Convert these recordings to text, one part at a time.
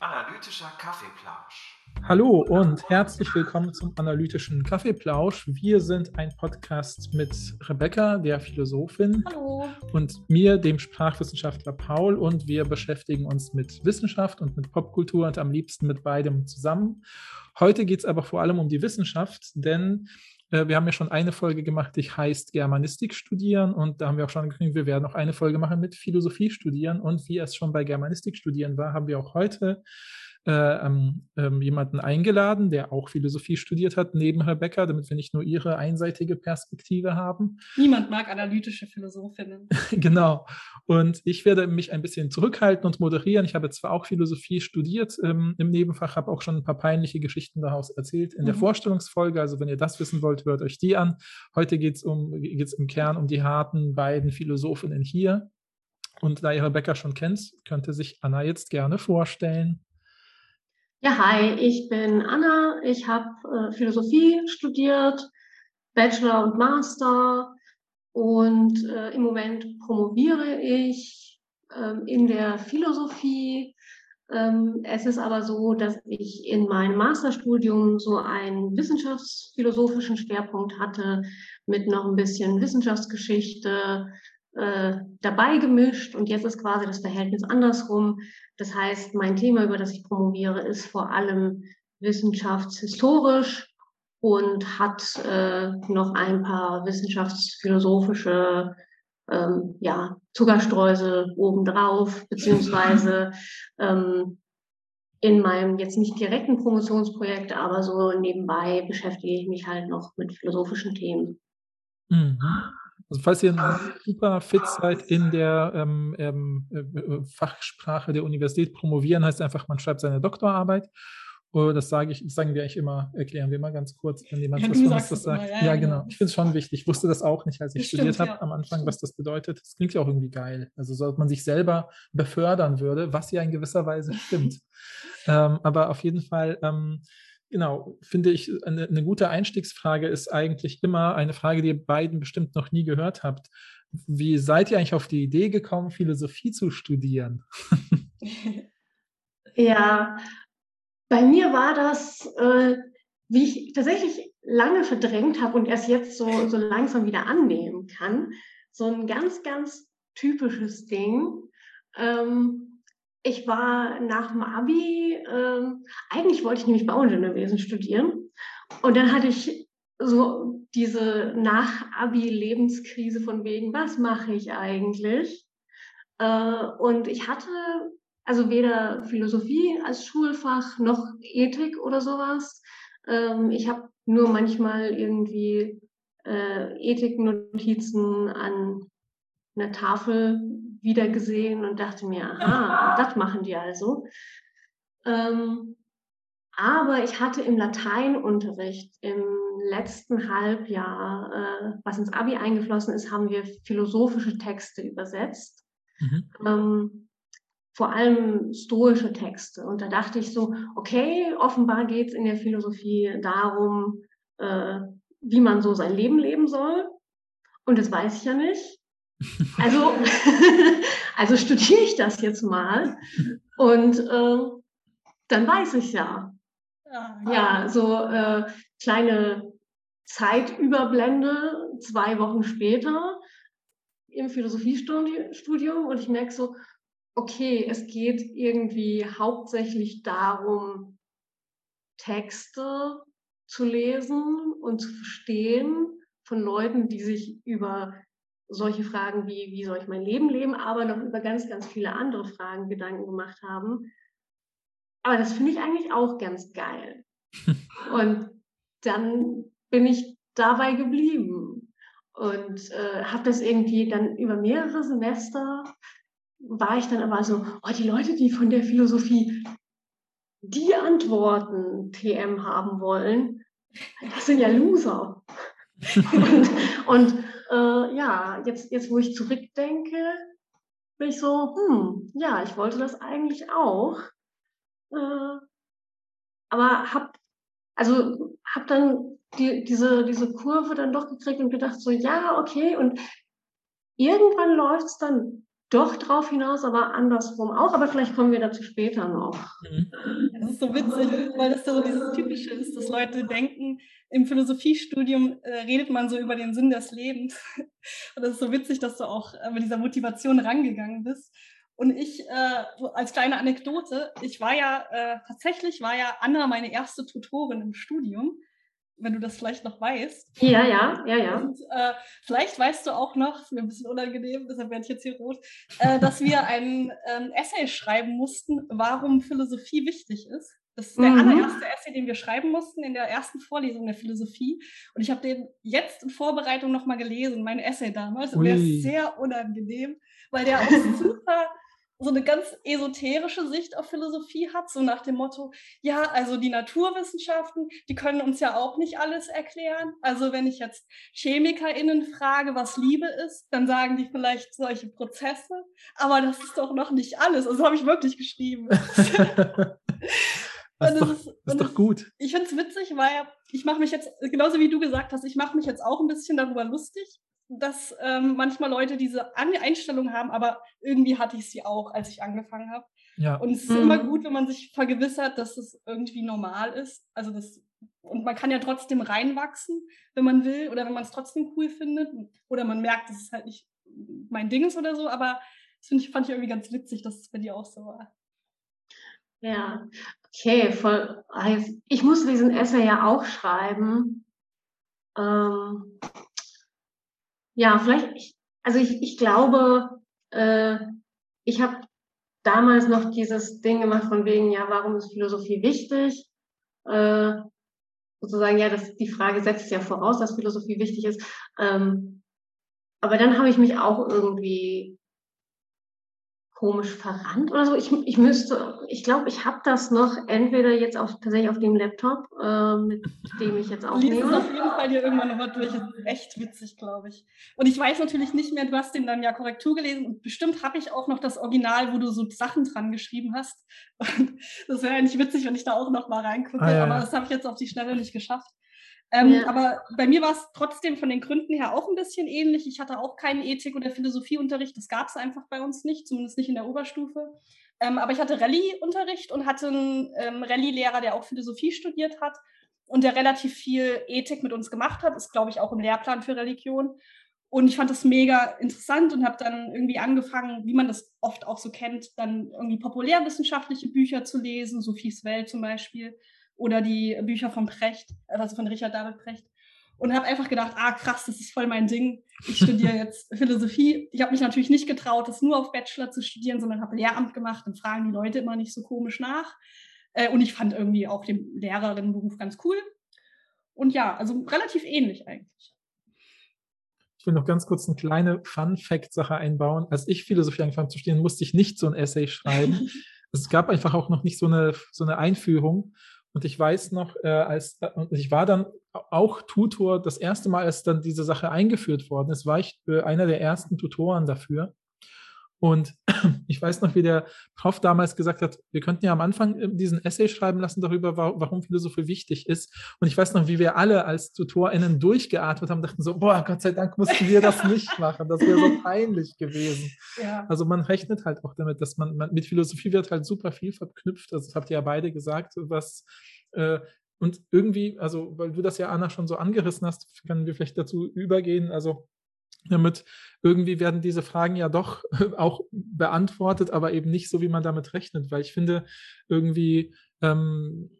Analytischer Kaffeeplausch. Hallo und herzlich willkommen zum analytischen Kaffeeplausch. Wir sind ein Podcast mit Rebecca, der Philosophin, Hallo. und mir, dem Sprachwissenschaftler Paul. Und wir beschäftigen uns mit Wissenschaft und mit Popkultur und am liebsten mit beidem zusammen. Heute geht es aber vor allem um die Wissenschaft, denn wir haben ja schon eine Folge gemacht, die heißt Germanistik studieren. Und da haben wir auch schon gekriegt, wir werden noch eine Folge machen mit Philosophie studieren. Und wie es schon bei Germanistik studieren war, haben wir auch heute äh, ähm, ähm, jemanden eingeladen, der auch Philosophie studiert hat, neben Rebecca, damit wir nicht nur ihre einseitige Perspektive haben. Niemand mag analytische Philosophinnen. genau. Und ich werde mich ein bisschen zurückhalten und moderieren. Ich habe zwar auch Philosophie studiert ähm, im Nebenfach, habe auch schon ein paar peinliche Geschichten daraus erzählt in mhm. der Vorstellungsfolge. Also wenn ihr das wissen wollt, hört euch die an. Heute geht es um, geht's im Kern um die harten beiden Philosophinnen hier. Und da ihr Rebecca schon kennt, könnte sich Anna jetzt gerne vorstellen. Ja, hi, ich bin Anna. Ich habe äh, Philosophie studiert, Bachelor und Master und äh, im Moment promoviere ich ähm, in der Philosophie. Ähm, es ist aber so, dass ich in meinem Masterstudium so einen wissenschaftsphilosophischen Schwerpunkt hatte mit noch ein bisschen Wissenschaftsgeschichte, äh, dabei gemischt und jetzt ist quasi das Verhältnis andersrum. Das heißt, mein Thema, über das ich promoviere, ist vor allem wissenschaftshistorisch und hat äh, noch ein paar wissenschaftsphilosophische ähm, ja, Zuckerstreusel obendrauf, beziehungsweise ähm, in meinem jetzt nicht direkten Promotionsprojekt, aber so nebenbei beschäftige ich mich halt noch mit philosophischen Themen. Mhm. Also falls ihr super fit seid in der ähm, ähm, äh, Fachsprache der Universität, promovieren heißt einfach, man schreibt seine Doktorarbeit. Das sage ich, das sagen wir eigentlich immer, erklären wir mal ganz kurz, wenn jemand ja, was von uns das sagt. Immer, ja, ja, genau. genau. Ich finde es schon wichtig. Ich wusste das auch nicht, als ich das studiert habe am Anfang, was das bedeutet. Das klingt ja auch irgendwie geil. Also, so, dass man sich selber befördern würde, was ja in gewisser Weise stimmt. ähm, aber auf jeden Fall ähm, genau, finde ich, eine, eine, gute Einstiegsfrage ist eigentlich immer eine Frage, die ihr beiden bestimmt noch nie gehört habt. Wie seid ihr eigentlich auf die Idee gekommen, Philosophie zu studieren? ja, bei mir war das, äh, wie ich tatsächlich lange verdrängt habe und erst jetzt so, so langsam wieder annehmen kann, so ein ganz, ganz typisches Ding. Ähm, ich war nach dem Abi, äh, eigentlich wollte ich nämlich Bauingenieurwesen studieren. Und dann hatte ich so diese Nach-Abi-Lebenskrise von wegen, was mache ich eigentlich? Äh, und ich hatte also weder Philosophie als Schulfach noch Ethik oder sowas. Ähm, ich habe nur manchmal irgendwie äh, Ethiknotizen an einer Tafel wieder gesehen und dachte mir, aha, das machen die also. Ähm, aber ich hatte im Lateinunterricht im letzten Halbjahr, äh, was ins Abi eingeflossen ist, haben wir philosophische Texte übersetzt. Mhm. Ähm, vor allem stoische Texte. Und da dachte ich so, okay, offenbar geht es in der Philosophie darum, äh, wie man so sein Leben leben soll. Und das weiß ich ja nicht. Also, also studiere ich das jetzt mal und äh, dann weiß ich ja. Ja, so äh, kleine Zeitüberblende, zwei Wochen später im Philosophiestudium und ich merke so, okay, es geht irgendwie hauptsächlich darum, Texte zu lesen und zu verstehen von Leuten, die sich über solche Fragen wie, wie soll ich mein Leben leben, aber noch über ganz, ganz viele andere Fragen Gedanken gemacht haben. Aber das finde ich eigentlich auch ganz geil. und dann bin ich dabei geblieben und äh, habe das irgendwie dann über mehrere Semester war ich dann aber so, oh, die Leute, die von der Philosophie die Antworten TM haben wollen, das sind ja Loser. und, und äh, ja, jetzt, jetzt wo ich zurückdenke, bin ich so, hm, ja, ich wollte das eigentlich auch. Äh, aber hab, also hab dann die, diese, diese Kurve dann doch gekriegt und gedacht, so, ja, okay, und irgendwann läuft es dann doch drauf hinaus, aber andersrum auch. Aber vielleicht kommen wir dazu später noch. Mhm. Das ist so witzig, weil das so dieses Typische ist, dass Leute denken, im Philosophiestudium äh, redet man so über den Sinn des Lebens. Und das ist so witzig, dass du auch äh, mit dieser Motivation rangegangen bist. Und ich, äh, als kleine Anekdote, ich war ja, äh, tatsächlich war ja Anna meine erste Tutorin im Studium wenn du das vielleicht noch weißt. Ja, ja, ja, ja. Und äh, vielleicht weißt du auch noch, ist mir ein bisschen unangenehm, deshalb werde ich jetzt hier rot, äh, dass wir ein ähm, Essay schreiben mussten, warum Philosophie wichtig ist. Das ist der mhm. allererste Essay, den wir schreiben mussten in der ersten Vorlesung der Philosophie. Und ich habe den jetzt in Vorbereitung nochmal gelesen, mein Essay damals. Und der ist sehr unangenehm, weil der auch super so eine ganz esoterische Sicht auf Philosophie hat, so nach dem Motto, ja, also die Naturwissenschaften, die können uns ja auch nicht alles erklären. Also wenn ich jetzt ChemikerInnen frage, was Liebe ist, dann sagen die vielleicht solche Prozesse, aber das ist doch noch nicht alles. Also habe ich wirklich geschrieben. das ist doch, ist, ist doch gut. Ich finde es witzig, weil ich mache mich jetzt, genauso wie du gesagt hast, ich mache mich jetzt auch ein bisschen darüber lustig, dass ähm, manchmal Leute diese Einstellung haben, aber irgendwie hatte ich sie auch, als ich angefangen habe. Ja. Und es ist mhm. immer gut, wenn man sich vergewissert, dass es irgendwie normal ist. Also das, und man kann ja trotzdem reinwachsen, wenn man will, oder wenn man es trotzdem cool findet. Oder man merkt, dass es halt nicht mein Ding ist oder so, aber das ich, fand ich irgendwie ganz witzig, dass es bei dir auch so war. Ja, okay, voll. Ich muss diesen Essay ja auch schreiben. Ähm, ja, vielleicht, also ich, ich glaube, äh, ich habe damals noch dieses Ding gemacht von wegen, ja, warum ist Philosophie wichtig? Äh, sozusagen, ja, das, die Frage setzt ja voraus, dass Philosophie wichtig ist. Ähm, aber dann habe ich mich auch irgendwie komisch verrannt oder so. Ich, ich müsste, ich glaube, ich habe das noch entweder jetzt auf, tatsächlich auf dem Laptop, äh, mit dem ich jetzt aufnehme. Lies es auf jeden Fall hier irgendwann nochmal durch. Das ist echt witzig, glaube ich. Und ich weiß natürlich nicht mehr, du hast den dann ja Korrektur gelesen und bestimmt habe ich auch noch das Original, wo du so Sachen dran geschrieben hast. Und das wäre eigentlich witzig, wenn ich da auch noch mal reingucke, ah, ja. aber das habe ich jetzt auf die Schnelle nicht geschafft. Ähm, ja. Aber bei mir war es trotzdem von den Gründen her auch ein bisschen ähnlich. Ich hatte auch keinen Ethik- oder Philosophieunterricht. Das gab es einfach bei uns nicht, zumindest nicht in der Oberstufe. Ähm, aber ich hatte Rallye-Unterricht und hatte einen ähm, Rallye-Lehrer, der auch Philosophie studiert hat und der relativ viel Ethik mit uns gemacht hat. Ist, glaube ich, auch im Lehrplan für Religion. Und ich fand das mega interessant und habe dann irgendwie angefangen, wie man das oft auch so kennt, dann irgendwie populärwissenschaftliche Bücher zu lesen, Sophies Welt zum Beispiel oder die Bücher von Precht, also von Richard David Precht. Und habe einfach gedacht, ah krass, das ist voll mein Ding. Ich studiere jetzt Philosophie. Ich habe mich natürlich nicht getraut, das nur auf Bachelor zu studieren, sondern habe Lehramt gemacht und fragen die Leute immer nicht so komisch nach. Äh, und ich fand irgendwie auch den Lehrerinnenberuf ganz cool. Und ja, also relativ ähnlich eigentlich. Ich will noch ganz kurz eine kleine Fun-Fact-Sache einbauen. Als ich Philosophie angefangen zu studieren, musste ich nicht so ein Essay schreiben. es gab einfach auch noch nicht so eine, so eine Einführung. Und ich weiß noch, äh, als äh, ich war dann auch Tutor, das erste Mal, als dann diese Sache eingeführt worden ist, war ich äh, einer der ersten Tutoren dafür. Und ich weiß noch, wie der Prof damals gesagt hat, wir könnten ja am Anfang äh, diesen Essay schreiben lassen darüber, warum Philosophie wichtig ist. Und ich weiß noch, wie wir alle als TutorInnen durchgeatmet haben, dachten so, boah, Gott sei Dank mussten wir das nicht machen. Das wäre so peinlich gewesen. Ja. Also man rechnet halt auch damit, dass man, man, mit Philosophie wird halt super viel verknüpft. Also das habt ihr ja beide gesagt, was äh, und irgendwie, also weil du das ja, Anna, schon so angerissen hast, können wir vielleicht dazu übergehen. Also damit irgendwie werden diese Fragen ja doch auch beantwortet, aber eben nicht so, wie man damit rechnet, weil ich finde, irgendwie ähm,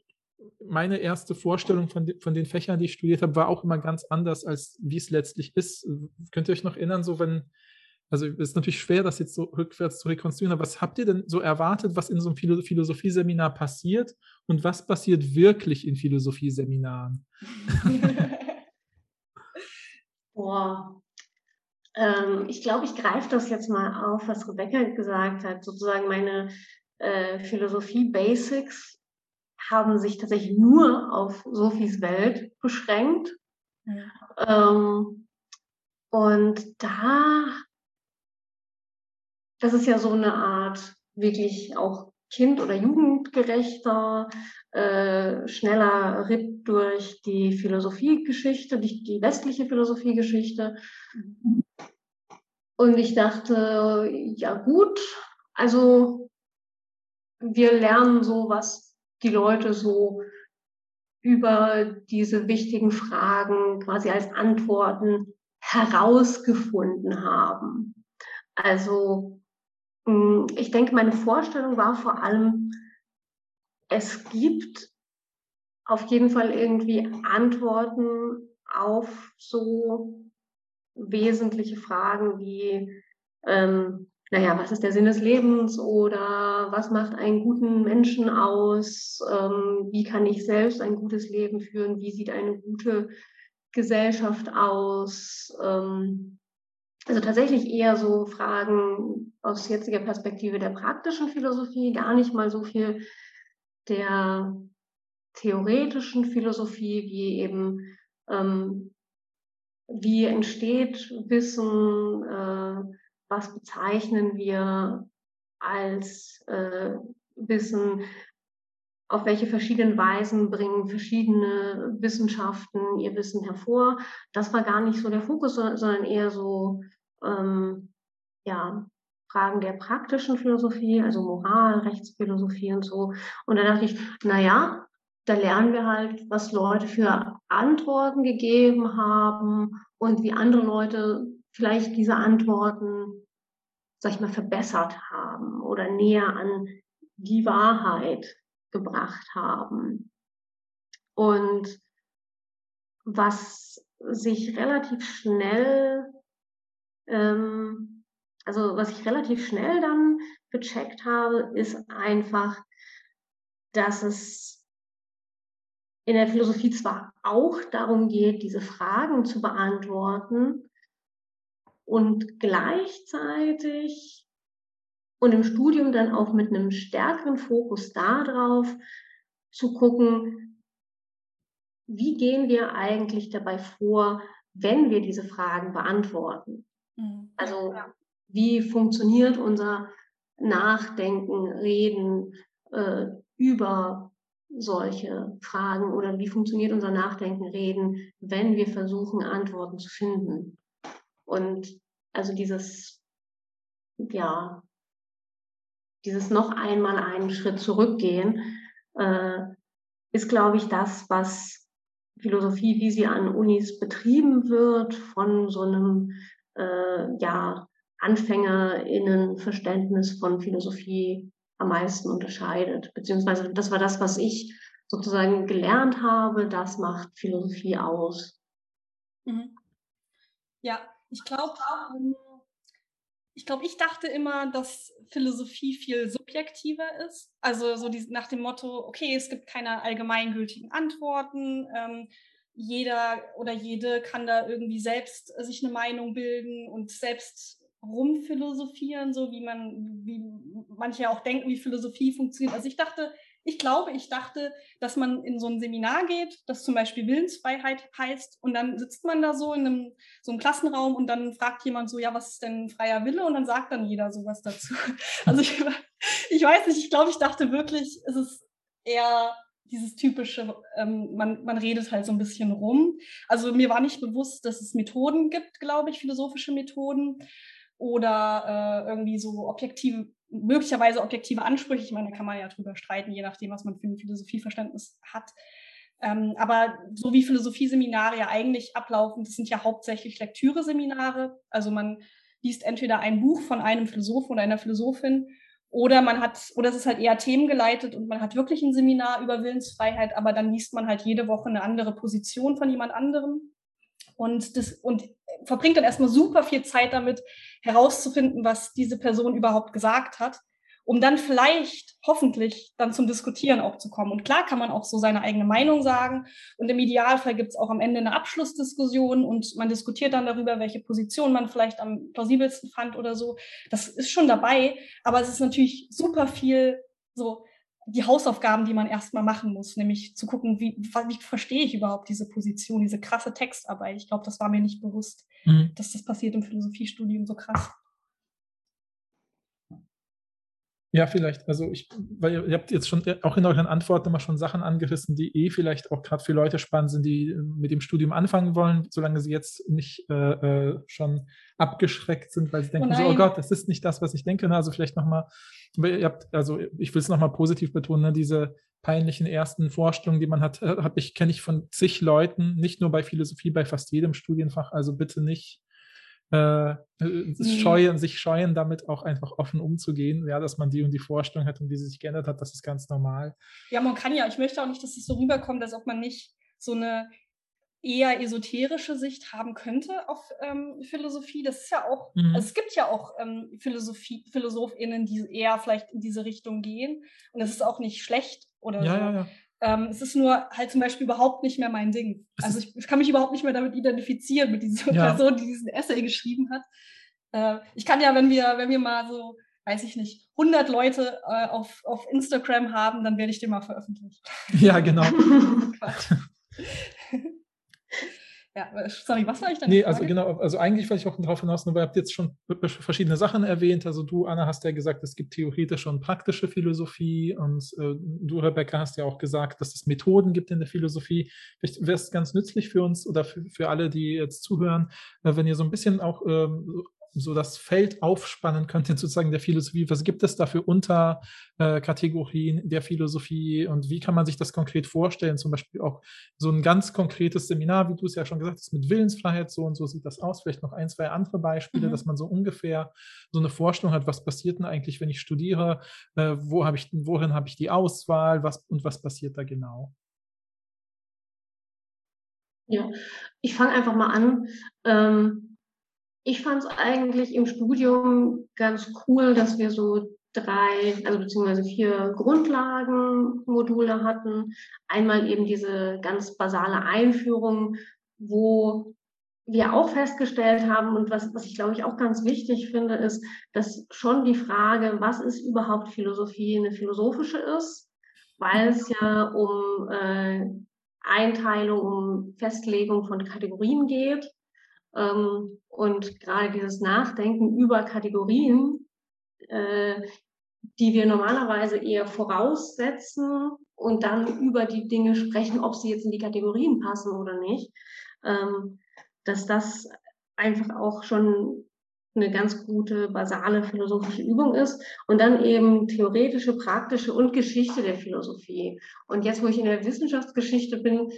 meine erste Vorstellung von, von den Fächern, die ich studiert habe, war auch immer ganz anders, als wie es letztlich ist. Könnt ihr euch noch erinnern, so wenn, also es ist natürlich schwer, das jetzt so rückwärts zu rekonstruieren, aber was habt ihr denn so erwartet, was in so einem Philosophieseminar passiert und was passiert wirklich in Philosophieseminaren? Boah, ähm, ich glaube, ich greife das jetzt mal auf, was Rebecca gesagt hat. Sozusagen meine äh, Philosophie-Basics haben sich tatsächlich nur auf Sophies Welt beschränkt. Ja. Ähm, und da, das ist ja so eine Art wirklich auch kind- oder jugendgerechter, äh, schneller Ritt durch die Philosophiegeschichte, die, die westliche Philosophiegeschichte. Und ich dachte, ja gut, also wir lernen so, was die Leute so über diese wichtigen Fragen quasi als Antworten herausgefunden haben. Also ich denke, meine Vorstellung war vor allem, es gibt auf jeden Fall irgendwie Antworten auf so wesentliche Fragen wie, ähm, naja, was ist der Sinn des Lebens oder was macht einen guten Menschen aus? Ähm, wie kann ich selbst ein gutes Leben führen? Wie sieht eine gute Gesellschaft aus? Ähm, also tatsächlich eher so Fragen aus jetziger Perspektive der praktischen Philosophie, gar nicht mal so viel der theoretischen Philosophie, wie eben ähm, wie entsteht Wissen, äh, was bezeichnen wir als äh, Wissen, auf welche verschiedenen Weisen bringen verschiedene Wissenschaften ihr Wissen hervor. Das war gar nicht so der Fokus, sondern eher so ähm, ja, Fragen der praktischen Philosophie, also Moral, Rechtsphilosophie und so. Und da dachte ich, naja, da lernen wir halt, was Leute für Antworten gegeben haben und wie andere Leute vielleicht diese Antworten, sag ich mal, verbessert haben oder näher an die Wahrheit gebracht haben. Und was sich relativ schnell, ähm, also was ich relativ schnell dann gecheckt habe, ist einfach, dass es in der Philosophie zwar auch darum geht, diese Fragen zu beantworten und gleichzeitig und im Studium dann auch mit einem stärkeren Fokus darauf zu gucken, wie gehen wir eigentlich dabei vor, wenn wir diese Fragen beantworten. Mhm. Also wie funktioniert unser Nachdenken, Reden äh, über solche Fragen oder wie funktioniert unser Nachdenken, Reden, wenn wir versuchen, Antworten zu finden. Und also dieses, ja, dieses noch einmal einen Schritt zurückgehen, äh, ist, glaube ich, das, was Philosophie, wie sie an Unis betrieben wird, von so einem äh, ja, AnfängerInnen-Verständnis von Philosophie am meisten unterscheidet. Beziehungsweise das war das, was ich sozusagen gelernt habe, das macht Philosophie aus. Mhm. Ja, ich glaube, ähm, ich glaube, ich dachte immer, dass Philosophie viel subjektiver ist. Also so die, nach dem Motto, okay, es gibt keine allgemeingültigen Antworten. Ähm, jeder oder jede kann da irgendwie selbst sich eine Meinung bilden und selbst rumphilosophieren, so wie man, wie manche auch denken, wie Philosophie funktioniert. Also ich dachte, ich glaube, ich dachte, dass man in so ein Seminar geht, das zum Beispiel Willensfreiheit heißt, und dann sitzt man da so in einem, so einem Klassenraum und dann fragt jemand so, ja, was ist denn freier Wille? Und dann sagt dann jeder sowas dazu. Also ich, ich weiß nicht, ich glaube, ich dachte wirklich, es ist eher dieses typische, ähm, man, man redet halt so ein bisschen rum. Also mir war nicht bewusst, dass es Methoden gibt, glaube ich, philosophische Methoden oder äh, irgendwie so objektive, möglicherweise objektive Ansprüche. Ich meine, da kann man ja drüber streiten, je nachdem, was man für ein Philosophieverständnis hat. Ähm, aber so wie Philosophieseminare ja eigentlich ablaufen, das sind ja hauptsächlich Lektüreseminare. Also man liest entweder ein Buch von einem Philosophen oder einer Philosophin oder man hat, oder es ist halt eher themengeleitet und man hat wirklich ein Seminar über Willensfreiheit, aber dann liest man halt jede Woche eine andere Position von jemand anderem. Und, das, und verbringt dann erstmal super viel Zeit damit, herauszufinden, was diese Person überhaupt gesagt hat, um dann vielleicht, hoffentlich, dann zum Diskutieren auch zu kommen. Und klar kann man auch so seine eigene Meinung sagen. Und im Idealfall gibt es auch am Ende eine Abschlussdiskussion und man diskutiert dann darüber, welche Position man vielleicht am plausibelsten fand oder so. Das ist schon dabei, aber es ist natürlich super viel so die Hausaufgaben, die man erstmal machen muss, nämlich zu gucken, wie, wie verstehe ich überhaupt diese Position, diese krasse Textarbeit. Ich glaube, das war mir nicht bewusst, mhm. dass das passiert im Philosophiestudium so krass. Ja, vielleicht. Also ich, weil ihr habt jetzt schon auch in euren Antworten immer schon Sachen angerissen, die eh vielleicht auch gerade für Leute spannend sind, die äh, mit dem Studium anfangen wollen, solange sie jetzt nicht äh, äh schon abgeschreckt sind, weil sie denken, oh so, oh Gott, das ist nicht das, was ich denke. Also vielleicht nochmal, ihr habt, also ich will es nochmal positiv betonen, ne, diese peinlichen ersten Vorstellungen, die man hat, äh, habe ich, kenne ich von zig Leuten, nicht nur bei Philosophie, bei fast jedem Studienfach. Also bitte nicht äh, mhm. scheuen, sich scheuen, damit auch einfach offen umzugehen, ja, dass man die und die Vorstellung hat und sie sich geändert hat, das ist ganz normal. Ja, man kann ja, ich möchte auch nicht, dass es so rüberkommt, als ob man nicht so eine eher esoterische Sicht haben könnte auf ähm, Philosophie. Das ist ja auch, mhm. also es gibt ja auch ähm, Philosophie, PhilosophInnen, die eher vielleicht in diese Richtung gehen. Und das ist auch nicht schlecht oder ja, so. Ja, ja. Ähm, es ist nur halt zum Beispiel überhaupt nicht mehr mein Ding. Also ich, ich kann mich überhaupt nicht mehr damit identifizieren, mit dieser ja. Person, die diesen Essay geschrieben hat. Äh, ich kann ja, wenn wir, wenn wir mal so, weiß ich nicht, 100 Leute äh, auf, auf Instagram haben, dann werde ich den mal veröffentlichen. Ja, genau. Ja, sorry, was war ich denn? Nee, also genau, also eigentlich wollte ich auch darauf hinaus, weil ihr habt jetzt schon verschiedene Sachen erwähnt. Also du, Anna, hast ja gesagt, es gibt theoretische und praktische Philosophie und äh, du, Rebecca, hast ja auch gesagt, dass es Methoden gibt in der Philosophie. Vielleicht wäre es ganz nützlich für uns oder für, für alle, die jetzt zuhören, äh, wenn ihr so ein bisschen auch ähm, so das Feld aufspannen könnte, sozusagen der Philosophie. Was gibt es da für Unterkategorien äh, der Philosophie und wie kann man sich das konkret vorstellen? Zum Beispiel auch so ein ganz konkretes Seminar, wie du es ja schon gesagt hast, mit Willensfreiheit, so und so sieht das aus. Vielleicht noch ein, zwei andere Beispiele, mhm. dass man so ungefähr so eine Vorstellung hat, was passiert denn eigentlich, wenn ich studiere? Äh, wo habe ich, worin habe ich die Auswahl? Was und was passiert da genau? Ja, ich fange einfach mal an. Ähm, ich fand es eigentlich im Studium ganz cool, dass wir so drei, also beziehungsweise vier Grundlagenmodule hatten. Einmal eben diese ganz basale Einführung, wo wir auch festgestellt haben und was, was ich glaube ich auch ganz wichtig finde, ist, dass schon die Frage, was ist überhaupt Philosophie, eine philosophische ist, weil es ja um äh, Einteilung, um Festlegung von Kategorien geht. Ähm, und gerade dieses Nachdenken über Kategorien, äh, die wir normalerweise eher voraussetzen und dann über die Dinge sprechen, ob sie jetzt in die Kategorien passen oder nicht, ähm, dass das einfach auch schon eine ganz gute basale philosophische Übung ist und dann eben theoretische, praktische und Geschichte der Philosophie. Und jetzt, wo ich in der Wissenschaftsgeschichte bin,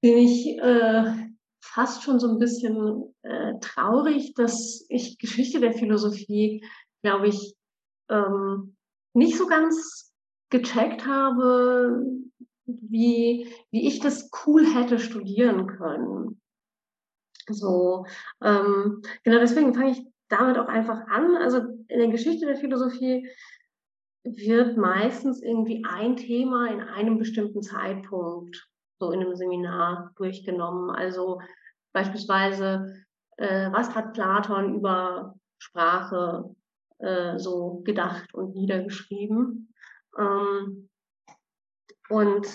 bin ich äh, fast schon so ein bisschen äh, traurig, dass ich Geschichte der Philosophie, glaube ich, ähm, nicht so ganz gecheckt habe, wie, wie ich das cool hätte studieren können. So, ähm, genau deswegen fange ich damit auch einfach an. Also in der Geschichte der Philosophie wird meistens irgendwie ein Thema in einem bestimmten Zeitpunkt so in einem Seminar durchgenommen. Also beispielsweise, äh, was hat Platon über Sprache äh, so gedacht und niedergeschrieben? Ähm, und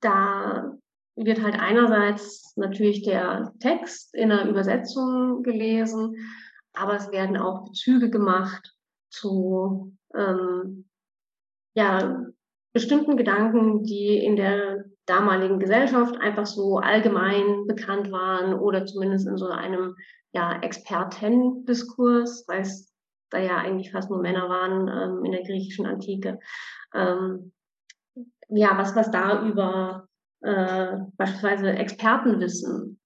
da wird halt einerseits natürlich der Text in der Übersetzung gelesen, aber es werden auch Bezüge gemacht zu ähm, ja, bestimmten Gedanken, die in der damaligen Gesellschaft einfach so allgemein bekannt waren oder zumindest in so einem ja, Expertendiskurs, weil es da ja eigentlich fast nur Männer waren ähm, in der griechischen Antike. Ähm, ja, was, was da über äh, beispielsweise Expertenwissen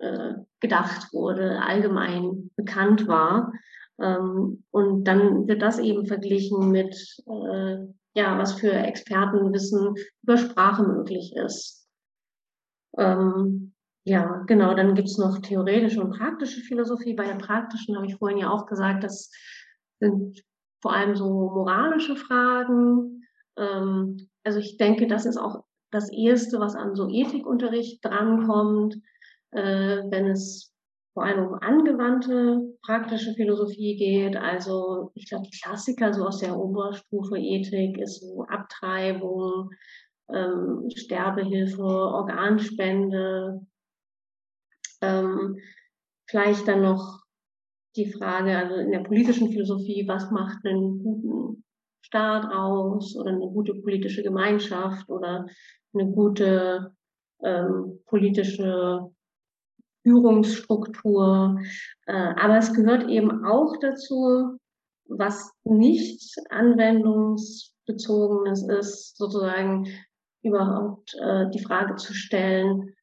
äh, gedacht wurde, allgemein bekannt war. Ähm, und dann wird das eben verglichen mit äh, ja, was für Expertenwissen über Sprache möglich ist. Ähm, ja, genau, dann gibt es noch theoretische und praktische Philosophie. Bei der praktischen habe ich vorhin ja auch gesagt, das sind vor allem so moralische Fragen. Ähm, also ich denke, das ist auch das Erste, was an so Ethikunterricht drankommt, äh, wenn es vor allem um angewandte praktische Philosophie geht. Also ich glaube, die Klassiker so aus der Oberstufe Ethik ist so Abtreibung, ähm, Sterbehilfe, Organspende. Ähm, vielleicht dann noch die Frage, also in der politischen Philosophie, was macht einen guten Staat aus oder eine gute politische Gemeinschaft oder eine gute ähm, politische Führungsstruktur. Äh, aber es gehört eben auch dazu, was nicht anwendungsbezogenes ist, sozusagen überhaupt äh, die Frage zu stellen,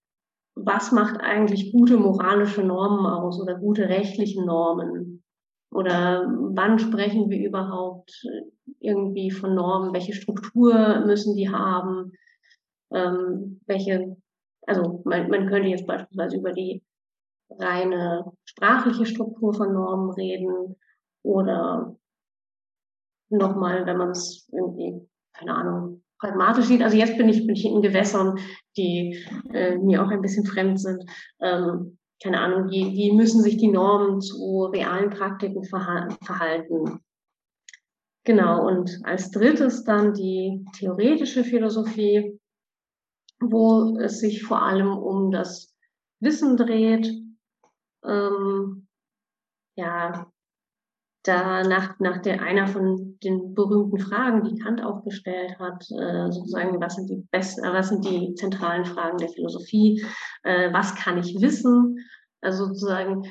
was macht eigentlich gute moralische Normen aus oder gute rechtliche Normen? Oder wann sprechen wir überhaupt irgendwie von Normen? Welche Struktur müssen die haben? Ähm, welche, also man, man könnte jetzt beispielsweise über die reine sprachliche Struktur von Normen reden oder nochmal, wenn man es irgendwie, keine Ahnung, pragmatisch sieht. Also jetzt bin ich, bin ich in Gewässern, die äh, mir auch ein bisschen fremd sind. Ähm, keine Ahnung, wie, wie müssen sich die Normen zu realen Praktiken verhalten? Genau, und als drittes dann die theoretische Philosophie, wo es sich vor allem um das Wissen dreht, ähm, ja, da nach, nach der einer von den berühmten Fragen, die Kant auch gestellt hat, äh, sozusagen, was sind die besten, äh, was sind die zentralen Fragen der Philosophie, äh, was kann ich wissen, also sozusagen,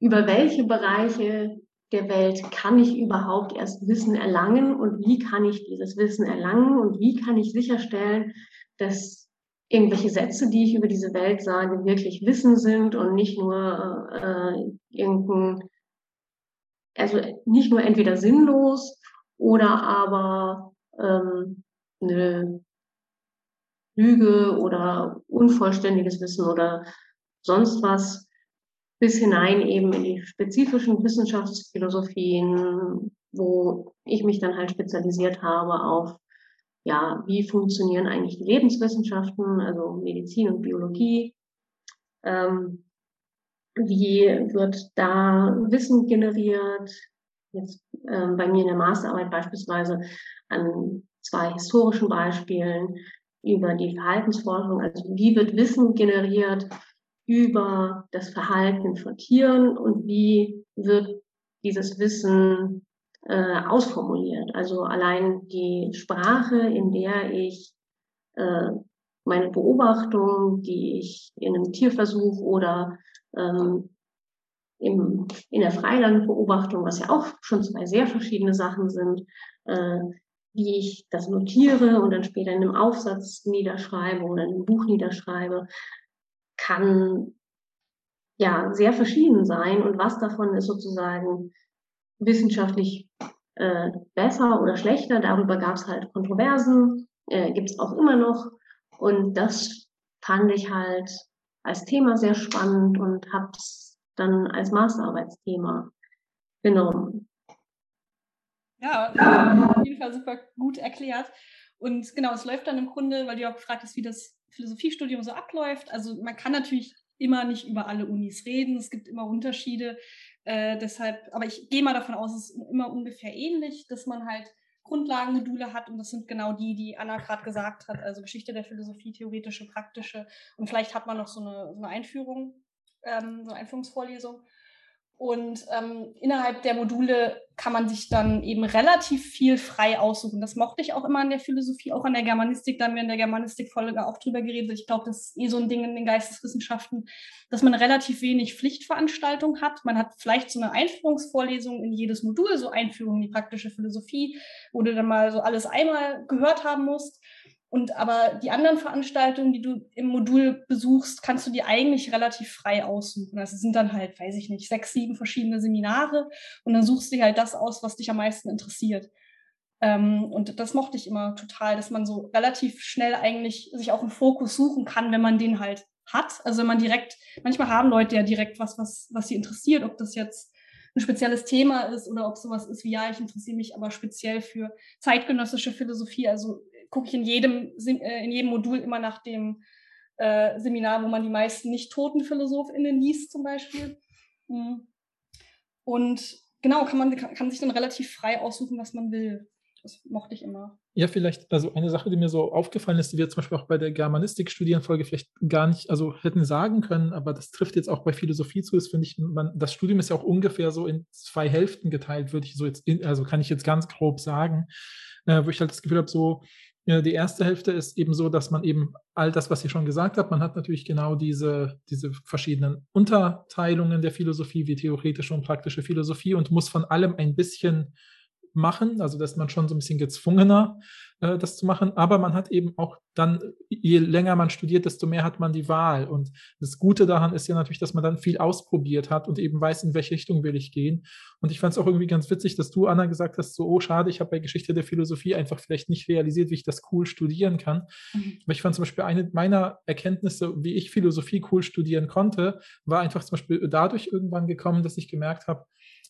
über welche Bereiche der Welt kann ich überhaupt erst Wissen erlangen und wie kann ich dieses Wissen erlangen und wie kann ich sicherstellen, dass irgendwelche Sätze, die ich über diese Welt sage, wirklich Wissen sind und nicht nur äh, irgendein also nicht nur entweder sinnlos oder aber ähm, eine Lüge oder unvollständiges Wissen oder sonst was bis hinein eben in die spezifischen Wissenschaftsphilosophien, wo ich mich dann halt spezialisiert habe auf, ja, wie funktionieren eigentlich die Lebenswissenschaften, also Medizin und Biologie, ähm, wie wird da Wissen generiert? Jetzt äh, bei mir in der Masterarbeit beispielsweise an zwei historischen Beispielen über die Verhaltensforschung. Also wie wird Wissen generiert über das Verhalten von Tieren und wie wird dieses Wissen äh, ausformuliert? Also allein die Sprache, in der ich äh, meine Beobachtung, die ich in einem Tierversuch oder ähm, im, in der Freilandbeobachtung, was ja auch schon zwei sehr verschiedene Sachen sind, äh, wie ich das notiere und dann später in einem Aufsatz niederschreibe oder in einem Buch niederschreibe, kann ja sehr verschieden sein und was davon ist sozusagen wissenschaftlich äh, besser oder schlechter. Darüber gab es halt Kontroversen, äh, gibt es auch immer noch. Und das fand ich halt als Thema sehr spannend und habe es dann als Masterarbeitsthema genommen. Ja, auf jeden Fall super gut erklärt. Und genau, es läuft dann im Grunde, weil du auch gefragt hast, wie das Philosophiestudium so abläuft. Also man kann natürlich immer nicht über alle Unis reden. Es gibt immer Unterschiede. Äh, deshalb, aber ich gehe mal davon aus, es ist immer ungefähr ähnlich, dass man halt Grundlagenmodule hat und das sind genau die, die Anna gerade gesagt hat, also Geschichte der Philosophie, theoretische, praktische. Und vielleicht hat man noch so eine, so eine Einführung, ähm, so eine Einführungsvorlesung und ähm, innerhalb der Module kann man sich dann eben relativ viel frei aussuchen. Das mochte ich auch immer an der Philosophie, auch an der Germanistik. Da haben wir in der Germanistik-Folge auch drüber geredet. Ich glaube, das ist eh so ein Ding in den Geisteswissenschaften, dass man relativ wenig Pflichtveranstaltung hat. Man hat vielleicht so eine Einführungsvorlesung in jedes Modul, so Einführung in die praktische Philosophie, wo du dann mal so alles einmal gehört haben musst. Und aber die anderen Veranstaltungen, die du im Modul besuchst, kannst du dir eigentlich relativ frei aussuchen. Also sind dann halt, weiß ich nicht, sechs, sieben verschiedene Seminare und dann suchst du dir halt das aus, was dich am meisten interessiert. Ähm, und das mochte ich immer total, dass man so relativ schnell eigentlich sich auch einen Fokus suchen kann, wenn man den halt hat. Also wenn man direkt, manchmal haben Leute ja direkt was, was, was sie interessiert, ob das jetzt ein spezielles Thema ist oder ob sowas ist wie, ja, ich interessiere mich aber speziell für zeitgenössische Philosophie. Also gucke ich in jedem, äh, in jedem Modul immer nach dem äh, Seminar, wo man die meisten nicht toten PhilosophInnen liest, zum Beispiel. Mhm. Und genau, kann man kann, sich dann relativ frei aussuchen, was man will. Das mochte ich immer. Ja, vielleicht, also eine Sache, die mir so aufgefallen ist, die wir zum Beispiel auch bei der Germanistik-Studienfolge vielleicht gar nicht, also hätten sagen können, aber das trifft jetzt auch bei Philosophie zu, ist, finde ich, man, das Studium ist ja auch ungefähr so in zwei Hälften geteilt, würde ich so jetzt, also kann ich jetzt ganz grob sagen, äh, wo ich halt das Gefühl habe, so, die erste Hälfte ist eben so, dass man eben all das, was ihr schon gesagt habt, man hat natürlich genau diese, diese verschiedenen Unterteilungen der Philosophie, wie theoretische und praktische Philosophie und muss von allem ein bisschen machen, also dass man schon so ein bisschen gezwungener äh, das zu machen, aber man hat eben auch dann, je länger man studiert, desto mehr hat man die Wahl. Und das Gute daran ist ja natürlich, dass man dann viel ausprobiert hat und eben weiß, in welche Richtung will ich gehen. Und ich fand es auch irgendwie ganz witzig, dass du, Anna, gesagt hast, so, oh schade, ich habe bei Geschichte der Philosophie einfach vielleicht nicht realisiert, wie ich das cool studieren kann, mhm. aber ich fand zum Beispiel eine meiner Erkenntnisse, wie ich Philosophie cool studieren konnte, war einfach zum Beispiel dadurch irgendwann gekommen, dass ich gemerkt habe,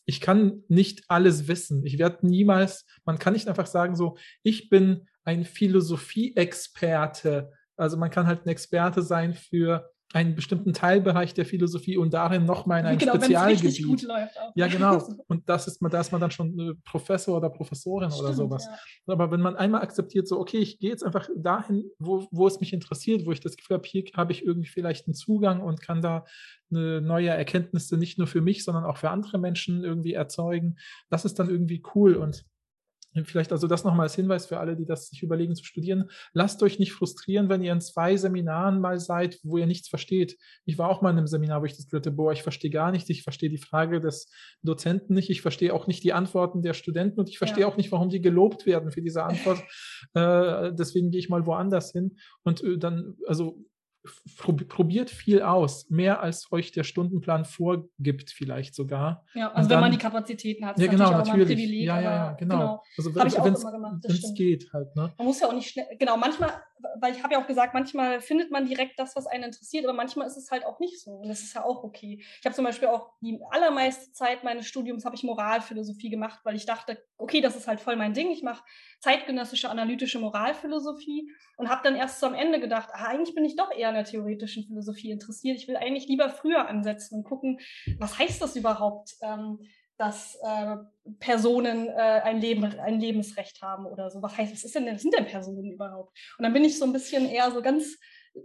ich kann nicht alles wissen. Ich werde niemals, man kann nicht einfach sagen, so, ich bin ein Philosophie-Experte. Also man kann halt ein Experte sein für einen bestimmten Teilbereich der Philosophie und darin nochmal in ein genau, Spezialgebiet. Gut läuft auch. Ja, genau. Und das ist, da ist man dann schon Professor oder Professorin Stimmt, oder sowas. Ja. Aber wenn man einmal akzeptiert, so, okay, ich gehe jetzt einfach dahin, wo, wo es mich interessiert, wo ich das Gefühl habe, hier habe ich irgendwie vielleicht einen Zugang und kann da eine neue Erkenntnisse nicht nur für mich, sondern auch für andere Menschen irgendwie erzeugen. Das ist dann irgendwie cool und Vielleicht also das nochmal als Hinweis für alle, die das sich überlegen zu studieren. Lasst euch nicht frustrieren, wenn ihr in zwei Seminaren mal seid, wo ihr nichts versteht. Ich war auch mal in einem Seminar, wo ich das hatte, boah, ich verstehe gar nichts, ich verstehe die Frage des Dozenten nicht, ich verstehe auch nicht die Antworten der Studenten und ich verstehe ja. auch nicht, warum die gelobt werden für diese Antwort. äh, deswegen gehe ich mal woanders hin. Und äh, dann, also probiert viel aus, mehr als euch der Stundenplan vorgibt, vielleicht sogar. Ja, also wenn man die Kapazitäten hat, ist ja, genau, natürlich. Ein Privileg, ja, ja, ja, genau. genau. Also wenn es geht halt. Ne? Man muss ja auch nicht schnell, genau, manchmal, weil ich habe ja auch gesagt, manchmal findet man direkt das, was einen interessiert, aber manchmal ist es halt auch nicht so und das ist ja auch okay. Ich habe zum Beispiel auch die allermeiste Zeit meines Studiums habe ich Moralphilosophie gemacht, weil ich dachte, okay, das ist halt voll mein Ding. Ich mache zeitgenössische analytische Moralphilosophie und habe dann erst so am Ende gedacht, ah, eigentlich bin ich doch eher an der theoretischen Philosophie interessiert. Ich will eigentlich lieber früher ansetzen und gucken, was heißt das überhaupt, ähm, dass äh, Personen äh, ein, Leben, ein Lebensrecht haben oder so. Was heißt, was ist denn, was sind denn Personen überhaupt? Und dann bin ich so ein bisschen eher so ganz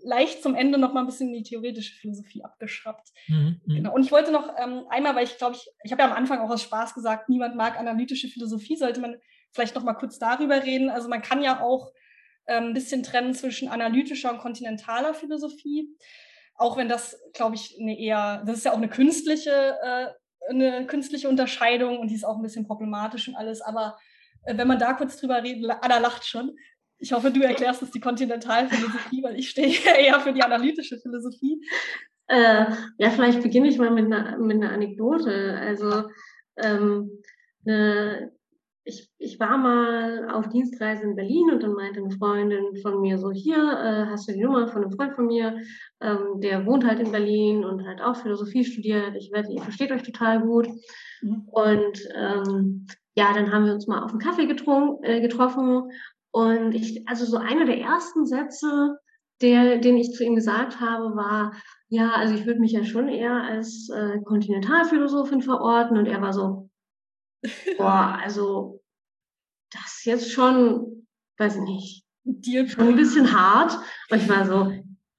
leicht zum Ende noch mal ein bisschen in die theoretische Philosophie abgeschraubt. Mhm, mhm, genau. Und ich wollte noch ähm, einmal, weil ich glaube, ich, ich habe ja am Anfang auch aus Spaß gesagt, niemand mag analytische Philosophie, sollte man vielleicht noch mal kurz darüber reden. Also man kann ja auch ähm, ein bisschen trennen zwischen analytischer und kontinentaler Philosophie. Auch wenn das, glaube ich, eine eher, das ist ja auch eine künstliche, äh, eine künstliche Unterscheidung und die ist auch ein bisschen problematisch und alles. Aber äh, wenn man da kurz drüber redet, Anna lacht schon. Ich hoffe, du erklärst uns die Kontinentalphilosophie, weil ich stehe eher für die analytische Philosophie. Äh, ja, vielleicht beginne ich mal mit einer, mit einer Anekdote. Also ähm, eine, ich, ich war mal auf Dienstreise in Berlin und dann meinte eine Freundin von mir so, hier äh, hast du die Nummer von einem Freund von mir, ähm, der wohnt halt in Berlin und halt auch Philosophie studiert. Ich wette, ihr versteht euch total gut. Mhm. Und ähm, ja, dann haben wir uns mal auf einen Kaffee getrunken, äh, getroffen und ich, also so einer der ersten Sätze, der, den ich zu ihm gesagt habe, war, ja, also ich würde mich ja schon eher als äh, Kontinentalphilosophin verorten. Und er war so, boah, also das ist jetzt schon, weiß ich nicht, Dir schon ein bisschen hart. Und ich war so,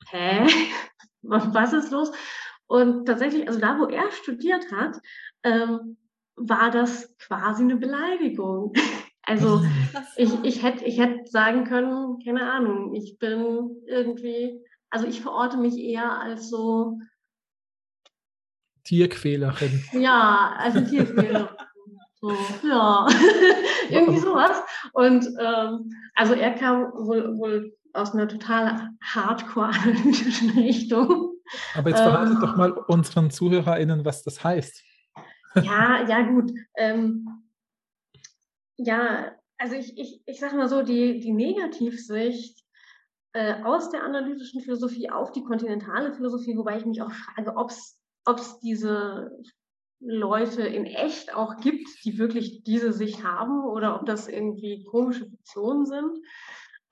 hä? Was ist los? Und tatsächlich, also da, wo er studiert hat, ähm, war das quasi eine Beleidigung. Also ich, ich hätte ich hätt sagen können, keine Ahnung, ich bin irgendwie, also ich verorte mich eher als so Tierquälerin. Ja, also Tierquälerin. So, ja, irgendwie sowas. Und ähm, also er kam wohl, wohl aus einer total hardcore-analytischen Richtung. Aber jetzt verratet ähm, doch mal unseren ZuhörerInnen, was das heißt. Ja, ja, gut. Ähm, ja, also ich, ich, ich sage mal so, die, die Negativsicht äh, aus der analytischen Philosophie auf die kontinentale Philosophie, wobei ich mich auch frage, ob es diese Leute in echt auch gibt, die wirklich diese Sicht haben oder ob das irgendwie komische Fiktionen sind,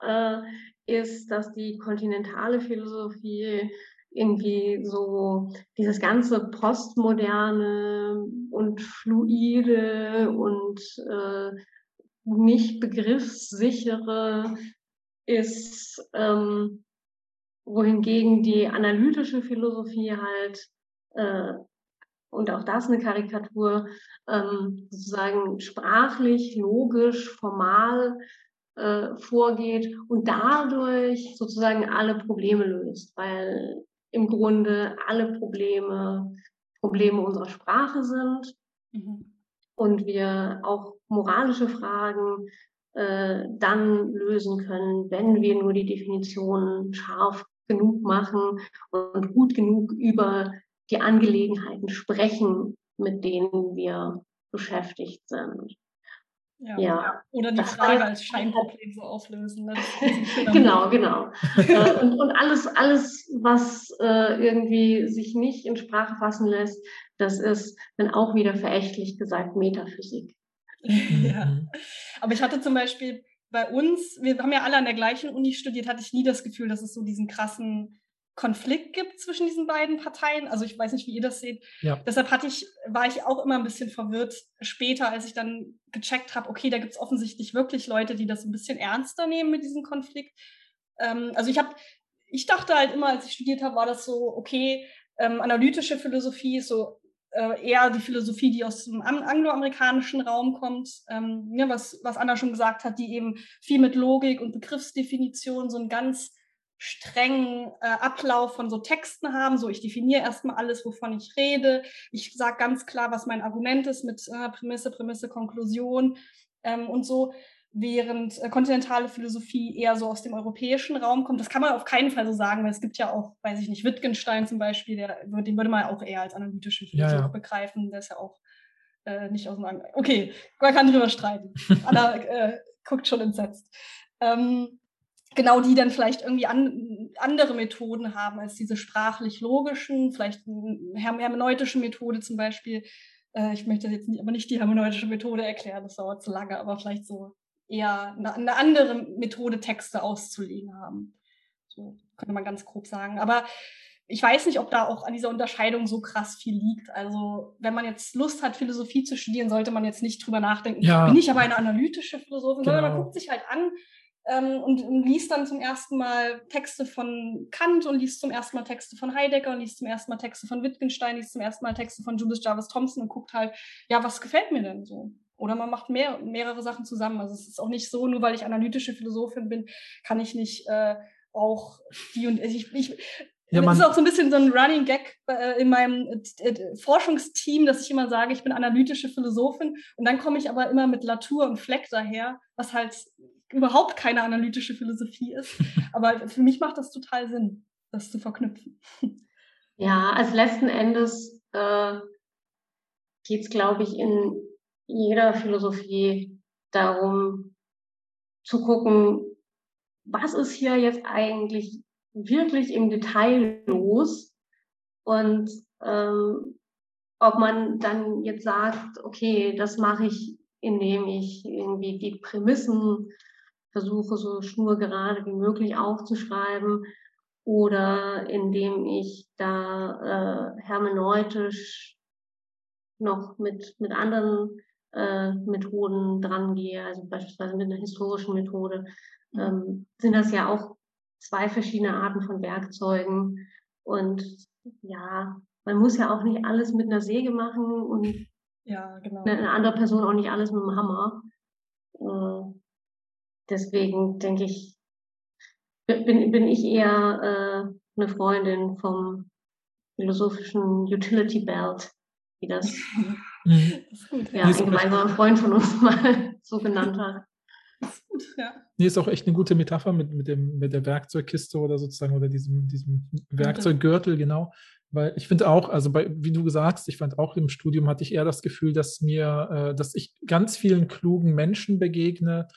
äh, ist, dass die kontinentale Philosophie irgendwie so dieses ganze Postmoderne und Fluide und äh, nicht begriffssichere ist, ähm, wohingegen die analytische Philosophie halt, äh, und auch das eine Karikatur, ähm, sozusagen sprachlich, logisch, formal äh, vorgeht und dadurch sozusagen alle Probleme löst, weil im Grunde alle Probleme Probleme unserer Sprache sind mhm. und wir auch moralische Fragen äh, dann lösen können, wenn wir nur die Definitionen scharf genug machen und gut genug über die Angelegenheiten sprechen, mit denen wir beschäftigt sind. Ja. ja. Oder die Frage als Scheinproblem so auflösen. Ne? genau, genau. Äh, und, und alles, alles, was äh, irgendwie sich nicht in Sprache fassen lässt, das ist dann auch wieder verächtlich gesagt Metaphysik. ja. Mhm. Aber ich hatte zum Beispiel bei uns, wir haben ja alle an der gleichen Uni studiert, hatte ich nie das Gefühl, dass es so diesen krassen Konflikt gibt zwischen diesen beiden Parteien. Also ich weiß nicht, wie ihr das seht. Ja. Deshalb hatte ich, war ich auch immer ein bisschen verwirrt später, als ich dann gecheckt habe, okay, da gibt es offensichtlich wirklich Leute, die das ein bisschen ernster nehmen mit diesem Konflikt. Ähm, also ich habe, ich dachte halt immer, als ich studiert habe, war das so, okay, ähm, analytische Philosophie ist so äh, eher die Philosophie, die aus dem angloamerikanischen Raum kommt, ähm, ne, was, was Anna schon gesagt hat, die eben viel mit Logik und Begriffsdefinition so ein ganz strengen äh, Ablauf von so Texten haben. So, ich definiere erstmal alles, wovon ich rede. Ich sage ganz klar, was mein Argument ist mit äh, Prämisse, Prämisse, Konklusion ähm, und so. Während äh, kontinentale Philosophie eher so aus dem europäischen Raum kommt. Das kann man auf keinen Fall so sagen, weil es gibt ja auch, weiß ich nicht, Wittgenstein zum Beispiel, der, den würde man auch eher als analytischen Philosoph ja, ja. begreifen. Der ist ja auch äh, nicht aus dem Ang Okay, man kann drüber streiten. Anna äh, guckt schon entsetzt. Ähm, genau die dann vielleicht irgendwie an, andere Methoden haben als diese sprachlich-logischen, vielleicht eine hermeneutische Methode zum Beispiel. Äh, ich möchte jetzt nicht, aber nicht die hermeneutische Methode erklären, das dauert zu lange, aber vielleicht so eher eine, eine andere Methode, Texte auszulegen haben. So könnte man ganz grob sagen. Aber ich weiß nicht, ob da auch an dieser Unterscheidung so krass viel liegt. Also, wenn man jetzt Lust hat, Philosophie zu studieren, sollte man jetzt nicht drüber nachdenken, ja. bin ich aber eine analytische Philosophin, genau. sondern man guckt sich halt an, ähm, und, und, liest dann zum ersten Mal Texte von Kant und liest zum ersten Mal Texte von Heidegger und liest zum ersten Mal Texte von Wittgenstein, liest zum ersten Mal Texte von Judith Jarvis Thompson und guckt halt, ja, was gefällt mir denn so? Oder man macht mehr, mehrere Sachen zusammen. Also es ist auch nicht so, nur weil ich analytische Philosophin bin, kann ich nicht äh, auch die und ich, ich ja, das ist auch so ein bisschen so ein Running Gag äh, in meinem äh, Forschungsteam, dass ich immer sage, ich bin analytische Philosophin und dann komme ich aber immer mit Latour und Fleck daher, was halt überhaupt keine analytische Philosophie ist. Aber für mich macht das total Sinn, das zu verknüpfen. Ja, also letzten Endes äh, geht es, glaube ich, in jeder Philosophie darum zu gucken, was ist hier jetzt eigentlich wirklich im Detail los und ähm, ob man dann jetzt sagt, okay, das mache ich, indem ich irgendwie die Prämissen versuche, so schnurgerade wie möglich aufzuschreiben oder indem ich da äh, hermeneutisch noch mit, mit anderen äh, Methoden drangehe, also beispielsweise mit einer historischen Methode, ähm, sind das ja auch zwei verschiedene Arten von Werkzeugen. Und ja, man muss ja auch nicht alles mit einer Säge machen und ja, genau. eine, andere Person auch nicht alles mit einem Hammer. Äh, deswegen denke ich, bin, bin ich eher äh, eine Freundin vom philosophischen Utility Belt, wie das, mhm. das gut, ja, ein gemeinsamer Freund von uns mal so genannt hat. Gut, ja. Nee, ist auch echt eine gute Metapher mit, mit, dem, mit der Werkzeugkiste oder sozusagen oder diesem, diesem Werkzeuggürtel, genau. Weil ich finde auch, also bei, wie du sagst, ich fand auch im Studium hatte ich eher das Gefühl, dass mir, äh, dass ich ganz vielen klugen Menschen begegne,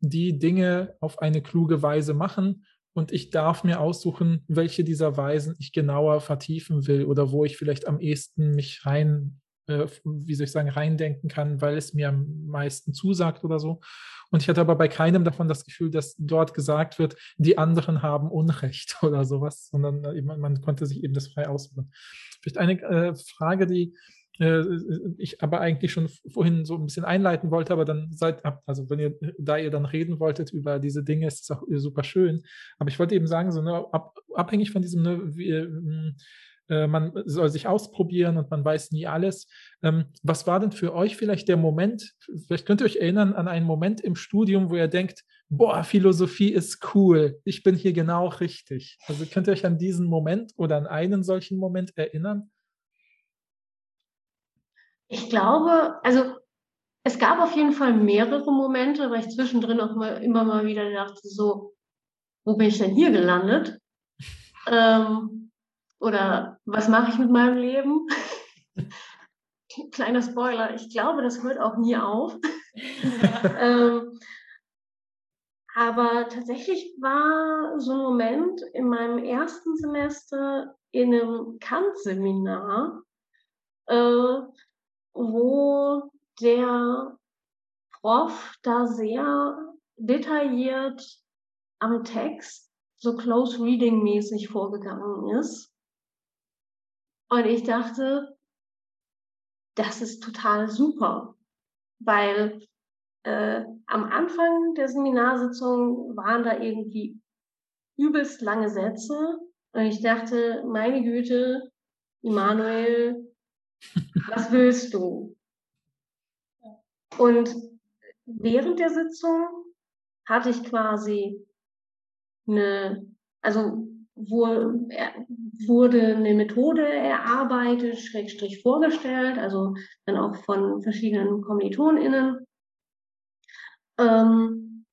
die Dinge auf eine kluge Weise machen und ich darf mir aussuchen, welche dieser Weisen ich genauer vertiefen will oder wo ich vielleicht am ehesten mich rein, äh, wie soll ich sagen, reindenken kann, weil es mir am meisten zusagt oder so. Und ich hatte aber bei keinem davon das Gefühl, dass dort gesagt wird, die anderen haben Unrecht oder sowas, sondern äh, man, konnte sich eben das frei aussuchen. Vielleicht eine äh, Frage, die ich aber eigentlich schon vorhin so ein bisschen einleiten wollte, aber dann seid, also wenn ihr, da ihr dann reden wolltet über diese Dinge, ist es auch super schön. Aber ich wollte eben sagen, so ne, ab, abhängig von diesem, ne, wie, äh, man soll sich ausprobieren und man weiß nie alles. Ähm, was war denn für euch vielleicht der Moment, vielleicht könnt ihr euch erinnern an einen Moment im Studium, wo ihr denkt, boah, Philosophie ist cool, ich bin hier genau richtig. Also könnt ihr euch an diesen Moment oder an einen solchen Moment erinnern? Ich glaube, also es gab auf jeden Fall mehrere Momente, weil ich zwischendrin auch mal, immer mal wieder dachte, so, wo bin ich denn hier gelandet? ähm, oder was mache ich mit meinem Leben? Kleiner Spoiler, ich glaube, das hört auch nie auf. ähm, aber tatsächlich war so ein Moment in meinem ersten Semester in einem Kant-Seminar, äh, wo der Prof da sehr detailliert am Text so close reading mäßig vorgegangen ist. Und ich dachte, das ist total super, weil äh, am Anfang der Seminarsitzung waren da irgendwie übelst lange Sätze. Und ich dachte, meine Güte, Immanuel, was willst du? Und während der Sitzung hatte ich quasi eine, also wurde eine Methode erarbeitet, schrägstrich vorgestellt, also dann auch von verschiedenen KommilitonInnen. Ähm,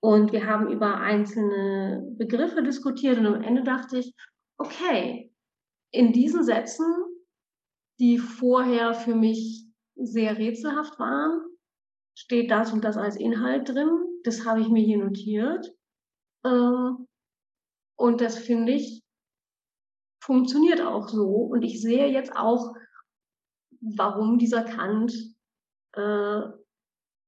und wir haben über einzelne Begriffe diskutiert und am Ende dachte ich, okay, in diesen Sätzen, die vorher für mich sehr rätselhaft waren, steht das und das als Inhalt drin. Das habe ich mir hier notiert. Ähm, und das finde ich funktioniert auch so. Und ich sehe jetzt auch, warum dieser Kant äh,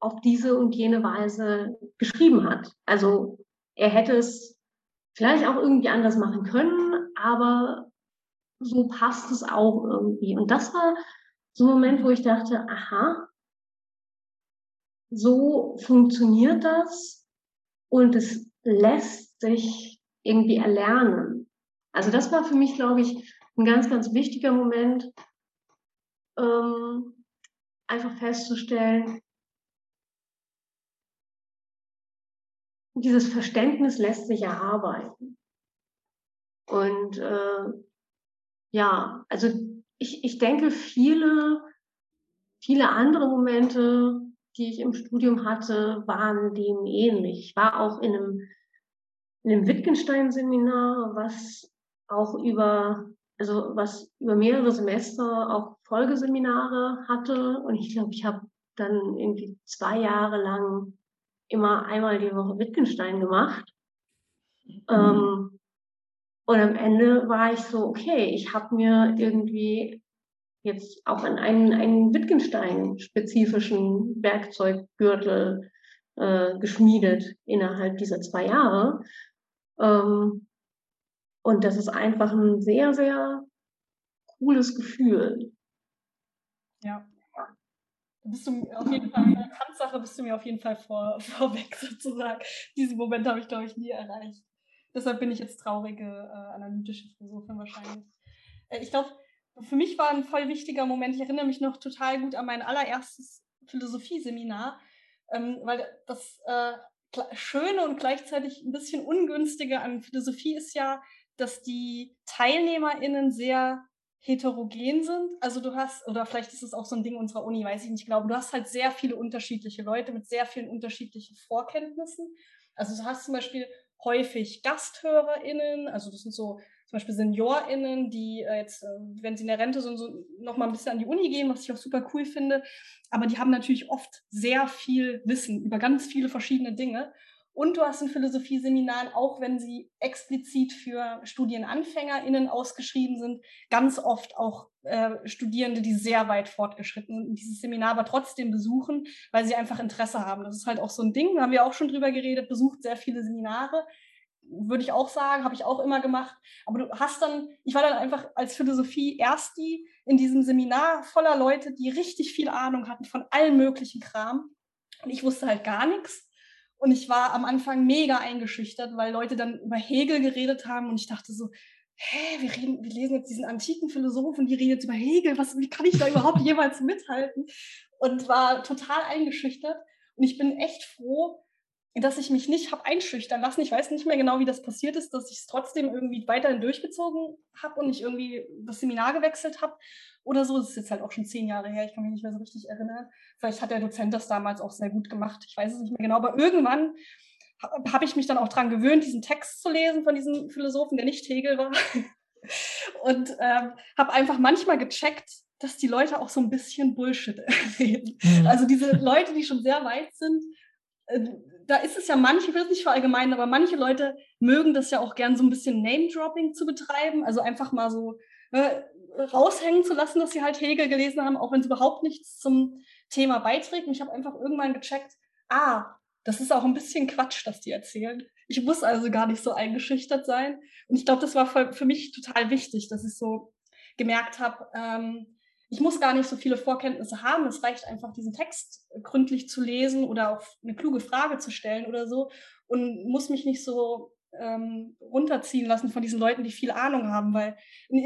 auf diese und jene Weise geschrieben hat. Also er hätte es vielleicht auch irgendwie anders machen können, aber so passt es auch irgendwie. Und das war so ein Moment, wo ich dachte, aha, so funktioniert das und es lässt sich irgendwie erlernen. Also das war für mich, glaube ich, ein ganz, ganz wichtiger Moment, ähm, einfach festzustellen, dieses Verständnis lässt sich erarbeiten. Und äh, ja, also ich, ich denke, viele, viele andere Momente, die ich im Studium hatte, waren dem ähnlich. Ich war auch in einem in dem Wittgenstein-Seminar, was auch über, also was über mehrere Semester auch Folgeseminare hatte. Und ich glaube, ich habe dann irgendwie zwei Jahre lang immer einmal die Woche Wittgenstein gemacht. Mhm. Ähm, und am Ende war ich so, okay, ich habe mir irgendwie jetzt auch an einen, einen Wittgenstein-spezifischen Werkzeuggürtel äh, geschmiedet innerhalb dieser zwei Jahre. Ähm, und das ist einfach ein sehr, sehr cooles Gefühl. Ja. Bist du auf jeden Fall, in der Kampfsache bist du mir auf jeden Fall vor, vorweg sozusagen. Diesen Moment habe ich, glaube ich, nie erreicht. Deshalb bin ich jetzt traurige äh, analytische Philosophin wahrscheinlich. Äh, ich glaube, für mich war ein voll wichtiger Moment. Ich erinnere mich noch total gut an mein allererstes Philosophieseminar, ähm, weil das äh, Schöne und gleichzeitig ein bisschen Ungünstige an Philosophie ist ja, dass die TeilnehmerInnen sehr heterogen sind. Also du hast, oder vielleicht ist es auch so ein Ding unserer Uni, weiß ich nicht, ich glaube, du hast halt sehr viele unterschiedliche Leute mit sehr vielen unterschiedlichen Vorkenntnissen. Also du hast zum Beispiel häufig GasthörerInnen, also das sind so zum Beispiel SeniorInnen, die äh, jetzt, äh, wenn sie in der Rente sind, so noch mal ein bisschen an die Uni gehen, was ich auch super cool finde. Aber die haben natürlich oft sehr viel Wissen über ganz viele verschiedene Dinge. Und du hast in Philosophieseminaren, auch wenn sie explizit für StudienanfängerInnen ausgeschrieben sind, ganz oft auch äh, Studierende, die sehr weit fortgeschritten sind und dieses Seminar aber trotzdem besuchen, weil sie einfach Interesse haben. Das ist halt auch so ein Ding, da haben wir auch schon drüber geredet, besucht sehr viele Seminare, würde ich auch sagen, habe ich auch immer gemacht. Aber du hast dann, ich war dann einfach als Philosophie erst die in diesem Seminar voller Leute, die richtig viel Ahnung hatten von allen möglichen Kram. Und ich wusste halt gar nichts. Und ich war am Anfang mega eingeschüchtert, weil Leute dann über Hegel geredet haben und ich dachte so, hä, wir, reden, wir lesen jetzt diesen antiken Philosophen, die reden jetzt über Hegel, was, wie kann ich da überhaupt jemals mithalten? Und war total eingeschüchtert. Und ich bin echt froh, dass ich mich nicht habe einschüchtern lassen. Ich weiß nicht mehr genau, wie das passiert ist, dass ich es trotzdem irgendwie weiterhin durchgezogen habe und nicht irgendwie das Seminar gewechselt habe oder so. Das ist jetzt halt auch schon zehn Jahre her. Ich kann mich nicht mehr so richtig erinnern. Vielleicht hat der Dozent das damals auch sehr gut gemacht. Ich weiß es nicht mehr genau. Aber irgendwann habe ich mich dann auch daran gewöhnt, diesen Text zu lesen von diesem Philosophen, der nicht Hegel war. und ähm, habe einfach manchmal gecheckt, dass die Leute auch so ein bisschen Bullshit reden. Mhm. Also diese Leute, die schon sehr weit sind, äh, da ist es ja manche, ich will es nicht verallgemeinern, aber manche Leute mögen das ja auch gern so ein bisschen Name-Dropping zu betreiben, also einfach mal so äh, raushängen zu lassen, dass sie halt Hegel gelesen haben, auch wenn es überhaupt nichts zum Thema beiträgt. Und ich habe einfach irgendwann gecheckt, ah, das ist auch ein bisschen Quatsch, das die erzählen. Ich muss also gar nicht so eingeschüchtert sein. Und ich glaube, das war für, für, mich total wichtig, dass ich so gemerkt habe, ähm, ich muss gar nicht so viele Vorkenntnisse haben. Es reicht einfach, diesen Text gründlich zu lesen oder auch eine kluge Frage zu stellen oder so und muss mich nicht so ähm, runterziehen lassen von diesen Leuten, die viel Ahnung haben, weil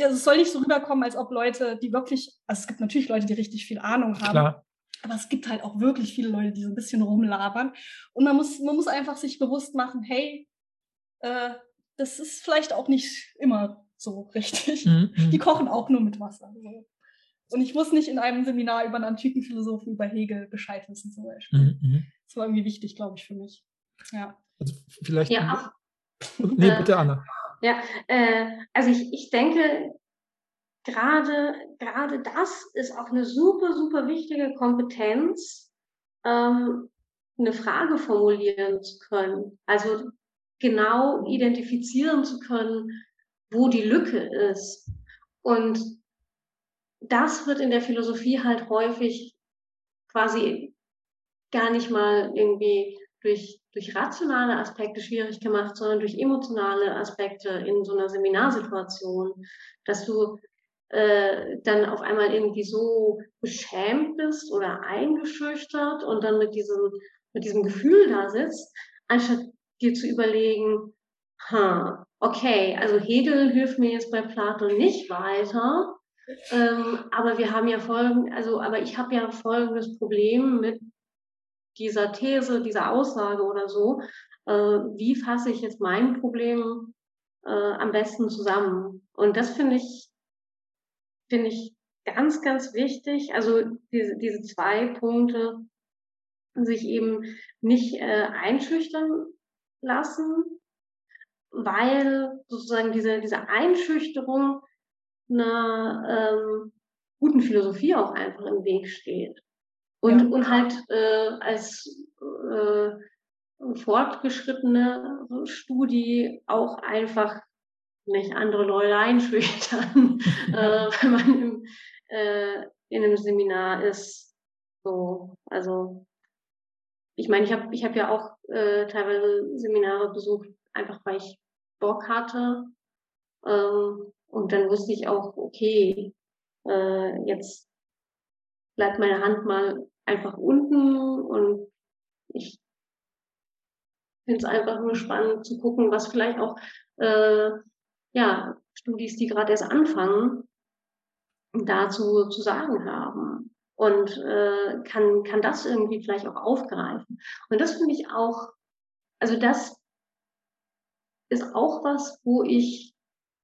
also es soll nicht so rüberkommen, als ob Leute, die wirklich, also es gibt natürlich Leute, die richtig viel Ahnung haben. Klar. Aber es gibt halt auch wirklich viele Leute, die so ein bisschen rumlabern. Und man muss, man muss einfach sich bewusst machen, hey, äh, das ist vielleicht auch nicht immer so richtig. Mhm. Die kochen auch nur mit Wasser. Und ich muss nicht in einem Seminar über einen antiken Philosophen, über Hegel Bescheid wissen zum Beispiel. Mhm. mhm. Das war irgendwie wichtig, glaube ich, für mich. Ja. Also vielleicht. Ja. Nee, bitte, Anna. Ja, äh, also ich, ich denke, gerade, gerade das ist auch eine super, super wichtige Kompetenz, ähm, eine Frage formulieren zu können. Also genau identifizieren zu können, wo die Lücke ist. Und das wird in der Philosophie halt häufig quasi gar nicht mal irgendwie durch, durch rationale Aspekte schwierig gemacht, sondern durch emotionale Aspekte in so einer Seminarsituation, dass du äh, dann auf einmal irgendwie so beschämt bist oder eingeschüchtert und dann mit diesem, mit diesem Gefühl da sitzt, anstatt dir zu überlegen, ha, okay, also Hegel hilft mir jetzt bei Plato nicht weiter, ähm, aber wir haben ja folgen, also, aber ich habe ja folgendes Problem mit dieser These, dieser Aussage oder so. Äh, wie fasse ich jetzt mein Problem äh, am besten zusammen? Und das finde ich, finde ich ganz, ganz wichtig. Also diese, diese zwei Punkte, sich eben nicht äh, einschüchtern lassen, weil sozusagen diese, diese Einschüchterung einer ähm, guten Philosophie auch einfach im Weg steht. Und, ja. und halt äh, als äh, fortgeschrittene Studie auch einfach nicht andere Leute einschüchtern, äh, wenn man im, äh, in einem Seminar ist. So, also ich meine, ich habe ich hab ja auch äh, teilweise Seminare besucht, einfach weil ich Bock hatte. Ähm, und dann wusste ich auch, okay, äh, jetzt bleibt meine Hand mal einfach unten und ich finde es einfach nur spannend zu gucken, was vielleicht auch äh, ja, Studis, die gerade erst anfangen, dazu zu sagen haben. Und äh, kann, kann das irgendwie vielleicht auch aufgreifen. Und das finde ich auch, also das ist auch was, wo ich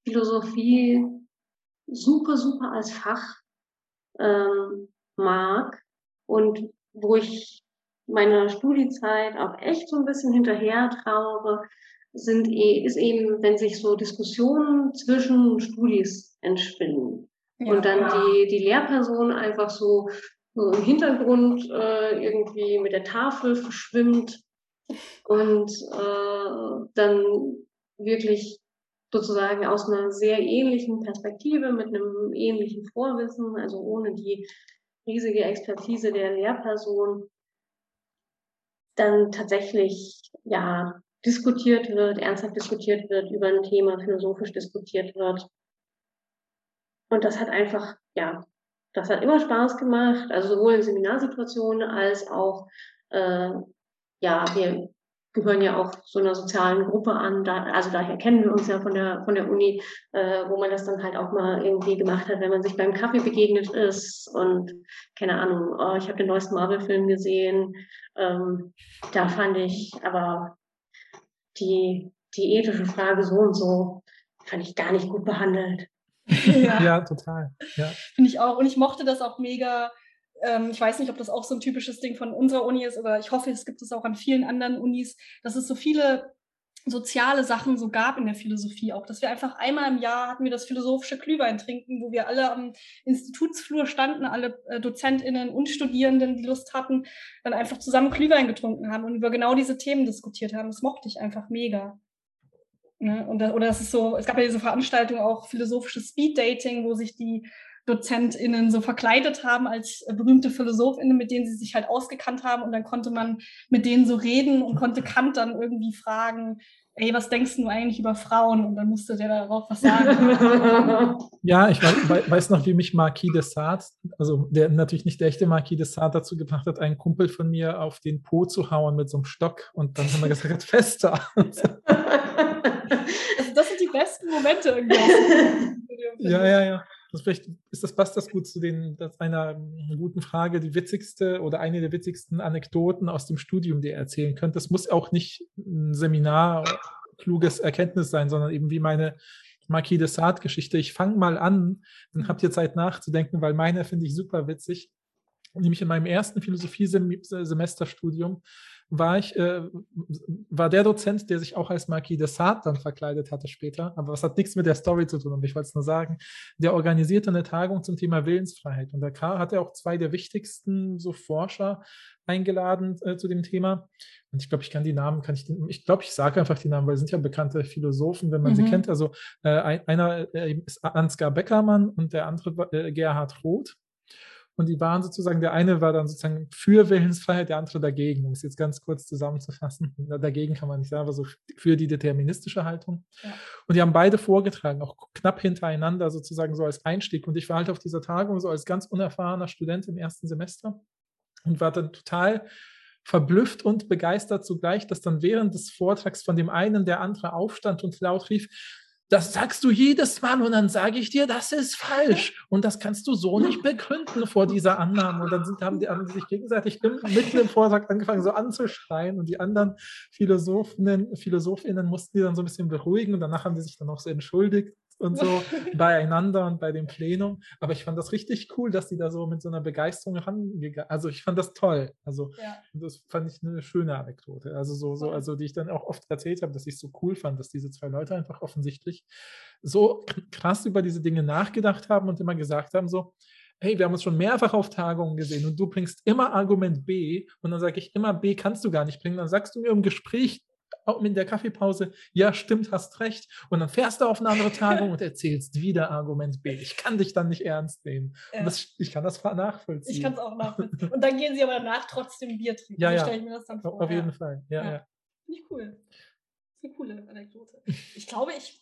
Philosophie super, super als Fach ähm, mag und wo ich meiner Studiezeit auch echt so ein bisschen hinterher trauere, sind, eh, ist eben, wenn sich so Diskussionen zwischen Studis entspinnen ja, und dann die, die Lehrperson einfach so, so im Hintergrund äh, irgendwie mit der Tafel verschwimmt und äh, dann wirklich sozusagen aus einer sehr ähnlichen Perspektive, mit einem ähnlichen Vorwissen, also ohne die riesige Expertise der Lehrperson, dann tatsächlich ja diskutiert wird, ernsthaft diskutiert wird, über ein Thema philosophisch diskutiert wird. Und das hat einfach, ja, das hat immer Spaß gemacht, also sowohl in Seminarsituationen als auch, äh, ja, wir gehören ja auch so einer sozialen Gruppe an, da, also daher kennen wir uns ja von der, von der Uni, äh, wo man das dann halt auch mal irgendwie gemacht hat, wenn man sich beim Kaffee begegnet ist und keine Ahnung, oh, ich habe den neuesten Marvel-Film gesehen, ähm, da fand ich aber die, die ethische Frage so und so, fand ich gar nicht gut behandelt. ja. ja, total. Ja. Finde ich auch. Und ich mochte das auch mega. Ähm, ich weiß nicht, ob das auch so ein typisches Ding von unserer Uni ist, aber ich hoffe, es gibt es auch an vielen anderen Unis, dass es so viele soziale Sachen so gab in der Philosophie auch, dass wir einfach einmal im Jahr hatten wir das philosophische Glühwein trinken, wo wir alle am Institutsflur standen, alle äh, DozentInnen und Studierenden, die Lust hatten, dann einfach zusammen Glühwein getrunken haben und über genau diese Themen diskutiert haben. Das mochte ich einfach mega. Ne? Und, oder es ist so, es gab ja diese Veranstaltung auch philosophisches Speed-Dating, wo sich die DozentInnen so verkleidet haben als berühmte PhilosophInnen, mit denen sie sich halt ausgekannt haben. Und dann konnte man mit denen so reden und konnte Kant dann irgendwie fragen, ey, was denkst du eigentlich über Frauen? Und dann musste der darauf was sagen. ja, ich weiß, weiß, noch, wie mich Marquis de Sade, also der natürlich nicht der echte Marquis de Sade dazu gebracht hat, einen Kumpel von mir auf den Po zu hauen mit so einem Stock. Und dann haben wir gesagt, fester. das sind die besten Momente irgendwie. ja, ja, ja. Das vielleicht ist das passt das gut zu den einer guten Frage, die witzigste oder eine der witzigsten Anekdoten aus dem Studium, die ihr erzählen könnt. Das muss auch nicht ein Seminar kluges Erkenntnis sein, sondern eben wie meine Marquis de Sade Geschichte. Ich fange mal an, dann habt ihr Zeit nachzudenken, weil meine finde ich super witzig. Nämlich in meinem ersten Philosophie-Semesterstudium war ich, äh, war der Dozent, der sich auch als Marquis de Sade dann verkleidet hatte später, aber was hat nichts mit der Story zu tun, aber ich wollte es nur sagen, der organisierte eine Tagung zum Thema Willensfreiheit und da hat er auch zwei der wichtigsten so Forscher eingeladen äh, zu dem Thema. Und ich glaube, ich kann die Namen, kann ich, ich glaube, ich sage einfach die Namen, weil sie sind ja bekannte Philosophen, wenn man mhm. sie kennt. Also äh, einer äh, ist Ansgar Beckermann und der andere äh, Gerhard Roth. Und die waren sozusagen, der eine war dann sozusagen für Willensfreiheit, der andere dagegen, um es jetzt ganz kurz zusammenzufassen. Dagegen kann man nicht sagen, aber so für die deterministische Haltung. Ja. Und die haben beide vorgetragen, auch knapp hintereinander sozusagen so als Einstieg. Und ich war halt auf dieser Tagung so als ganz unerfahrener Student im ersten Semester und war dann total verblüfft und begeistert zugleich, dass dann während des Vortrags von dem einen der andere aufstand und laut rief, das sagst du jedes Mal und dann sage ich dir, das ist falsch. Und das kannst du so nicht begründen vor dieser Annahme. Und dann sind, haben, die, haben die sich gegenseitig mitten im Vortrag angefangen, so anzuschreien. Und die anderen Philosophinnen, Philosophinnen mussten die dann so ein bisschen beruhigen. Und danach haben die sich dann auch so entschuldigt und so beieinander und bei dem Plenum. Aber ich fand das richtig cool, dass die da so mit so einer Begeisterung rangegangen Also ich fand das toll. Also ja. das fand ich eine schöne Anekdote. Also so, so, also die ich dann auch oft erzählt habe, dass ich es so cool fand, dass diese zwei Leute einfach offensichtlich so krass über diese Dinge nachgedacht haben und immer gesagt haben, so, hey, wir haben uns schon mehrfach auf Tagungen gesehen und du bringst immer Argument B und dann sage ich immer, B kannst du gar nicht bringen. Dann sagst du mir im Gespräch in der Kaffeepause, ja, stimmt, hast recht. Und dann fährst du auf eine andere Tagung und erzählst wieder Argument B. Ich kann dich dann nicht ernst nehmen. Ja. Das, ich kann das nachvollziehen. Ich kann es auch nachvollziehen. Und dann gehen sie aber danach trotzdem Bier trinken. Ja, so ja. stelle ich mir das dann vor. Auf jeden Fall, ja, ja. ja. Finde ich cool. Das ist eine coole Anekdote. Ich glaube, ich,